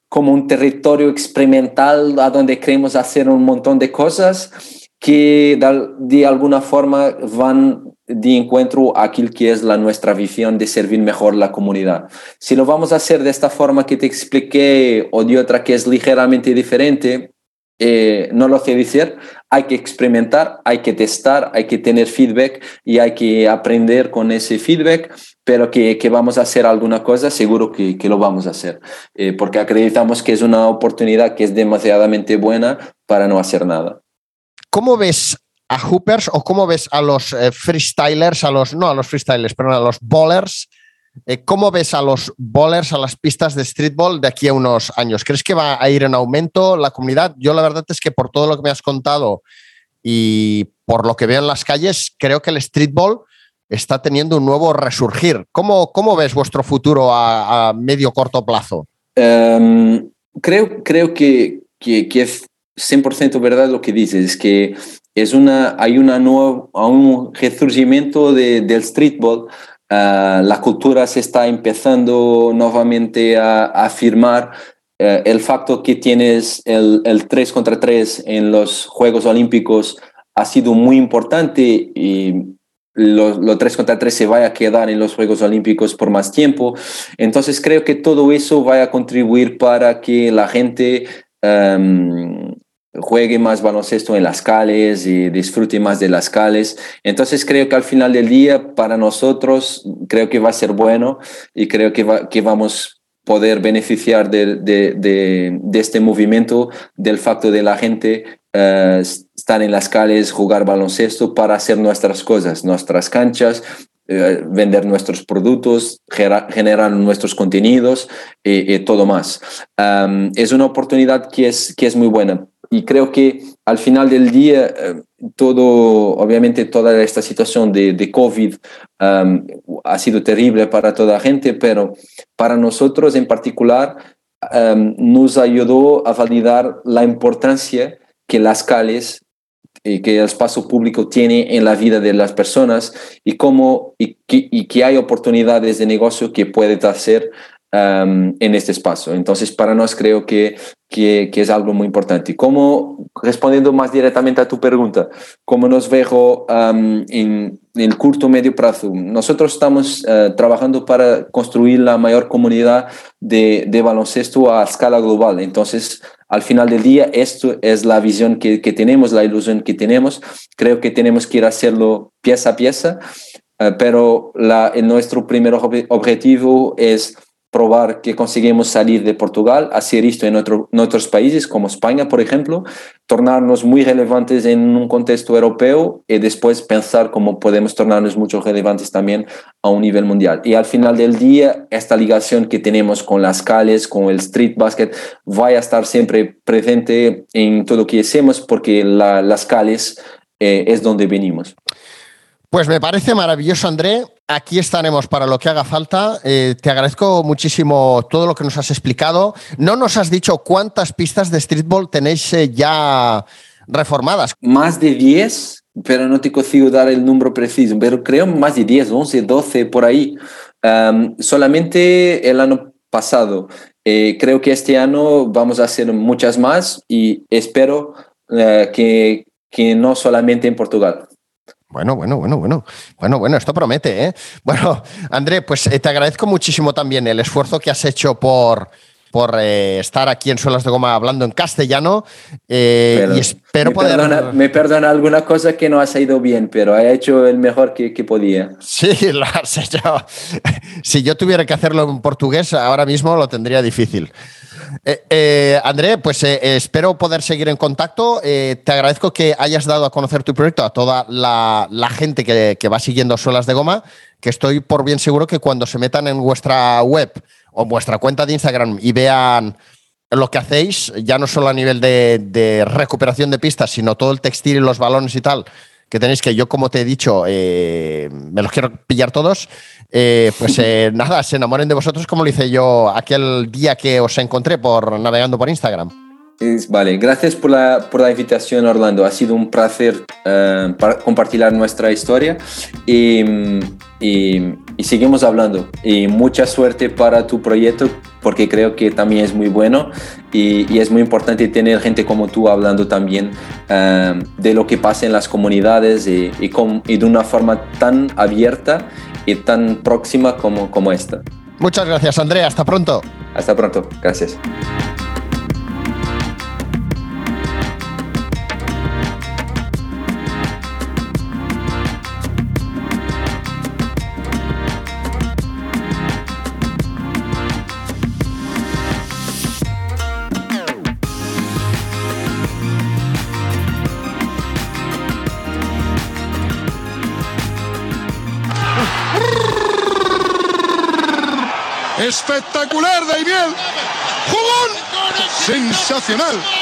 como un territorio experimental a donde queremos hacer un montón de cosas que de alguna forma van de encuentro a aquel que es la nuestra visión de servir mejor la comunidad. Si lo vamos a hacer de esta forma que te expliqué o de otra que es ligeramente diferente, eh, no lo sé decir, hay que experimentar, hay que testar, hay que tener feedback y hay que aprender con ese feedback, pero que, que vamos a hacer alguna cosa, seguro que, que lo vamos a hacer, eh, porque acreditamos que es una oportunidad que es demasiadamente buena para no hacer nada.
¿Cómo ves a Hoopers o cómo ves a los eh, freestylers, a los, no a los freestylers, pero a los bowlers? Eh, ¿Cómo ves a los bowlers, a las pistas de streetball de aquí a unos años? ¿Crees que va a ir en aumento la comunidad? Yo la verdad es que por todo lo que me has contado y por lo que veo en las calles, creo que el streetball está teniendo un nuevo resurgir. ¿Cómo, cómo ves vuestro futuro a, a medio corto plazo?
Um, creo, creo que, que, que, 100% verdad lo que dices, es que es una, hay una nueva, un resurgimiento de, del streetball. Uh, la cultura se está empezando nuevamente a, afirmar uh, el facto que tienes el, el 3 contra 3 en los Juegos Olímpicos ha sido muy importante y los lo 3 contra 3 se vaya a quedar en los Juegos Olímpicos por más tiempo. Entonces creo que todo eso va a contribuir para que la gente um, juegue más baloncesto en las calles y disfrute más de las calles. Entonces creo que al final del día para nosotros creo que va a ser bueno y creo que, va, que vamos poder beneficiar de, de, de, este movimiento, del facto de la gente uh, estar en las calles, jugar baloncesto para hacer nuestras cosas, nuestras canchas, uh, vender nuestros productos, generar nuestros contenidos y, y todo más. Um, es una oportunidad que es, que es muy buena y creo que al final del día, eh, todo, obviamente toda esta situación de, de COVID um, ha sido terrible para toda la gente, pero para nosotros en particular um, nos ayudó a validar la importancia que las calles y que el espacio público tiene en la vida de las personas y cómo y que, y que hay oportunidades de negocio que puede hacer um, en este espacio. Entonces, para nosotros creo que, que, que, es algo muy importante. Como, respondiendo más directamente a tu pregunta, ¿cómo nos veo um, en, en, el corto medio plazo? Nosotros estamos uh, trabajando para construir la mayor comunidad de, de baloncesto a escala global. Entonces, al final del día, esto es la visión que, que, tenemos, la ilusión que tenemos. Creo que tenemos que ir a hacerlo pieza a pieza, uh, pero la, nuestro primer ob objetivo es probar que conseguimos salir de Portugal, hacer esto en, en, otros países como España, por ejemplo, tornarnos muy relevantes en un contexto europeo y después pensar cómo podemos tornarnos mucho relevantes también a un nivel mundial. Y al final del día, esta ligación que tenemos con las calles, con el street basket, va a estar siempre presente en todo lo que hacemos porque la, las calles eh, es donde venimos.
Pues me parece maravilloso, André. Aquí estaremos para lo que haga falta. Eh, te agradezco muchísimo todo lo que nos has explicado. No nos has dicho cuántas pistas de streetball tenéis eh, ya reformadas.
Más de 10, pero no te consigo dar el número preciso, pero creo más de 10, 11, 12 por ahí. Um, solamente el año pasado. Eh, creo que este año vamos a hacer muchas más y espero uh, que, que no solamente en Portugal.
Bueno, bueno, bueno, bueno. Bueno, bueno, esto promete, ¿eh? Bueno, André, pues eh, te agradezco muchísimo también el esfuerzo que has hecho por, por eh, estar aquí en Suelas de Goma hablando en castellano. Eh, pero, y espero
me
poder.
Perdona, me perdona alguna cosa que no ha salido bien, pero he hecho el mejor que, que podía.
Sí, lo has hecho. si yo tuviera que hacerlo en portugués, ahora mismo lo tendría difícil. Eh, eh, André, pues eh, espero poder seguir en contacto. Te agradezco que hayas dado a conocer tu proyecto a toda la, la gente que, que, va siguiendo Suelas de Goma, que estoy por bien seguro que cuando se metan en vuestra web o en vuestra cuenta de Instagram y vean lo que hacéis, ya no solo a nivel de, de recuperación de pistas, sino todo el textil y los balones y tal, que tenéis que yo, como te he dicho, eh, me los quiero pillar todos, eh, pues eh, nada, se enamoren de vosotros como lo hice yo aquel día que os encontré por navegando por Instagram.
Vale, gracias por la, por la invitación, Orlando. Ha sido un placer uh, compartir nuestra historia y, y, y, seguimos hablando. Y mucha suerte para tu proyecto porque creo que también es muy bueno y, y es muy importante tener gente como tú hablando también uh, de lo que pasa en las comunidades y, y, con, y de una forma tan abierta y tan próxima como, como esta.
Muchas gracias, Andrea. Hasta pronto.
Hasta pronto. Gracias.
¡Sensacional!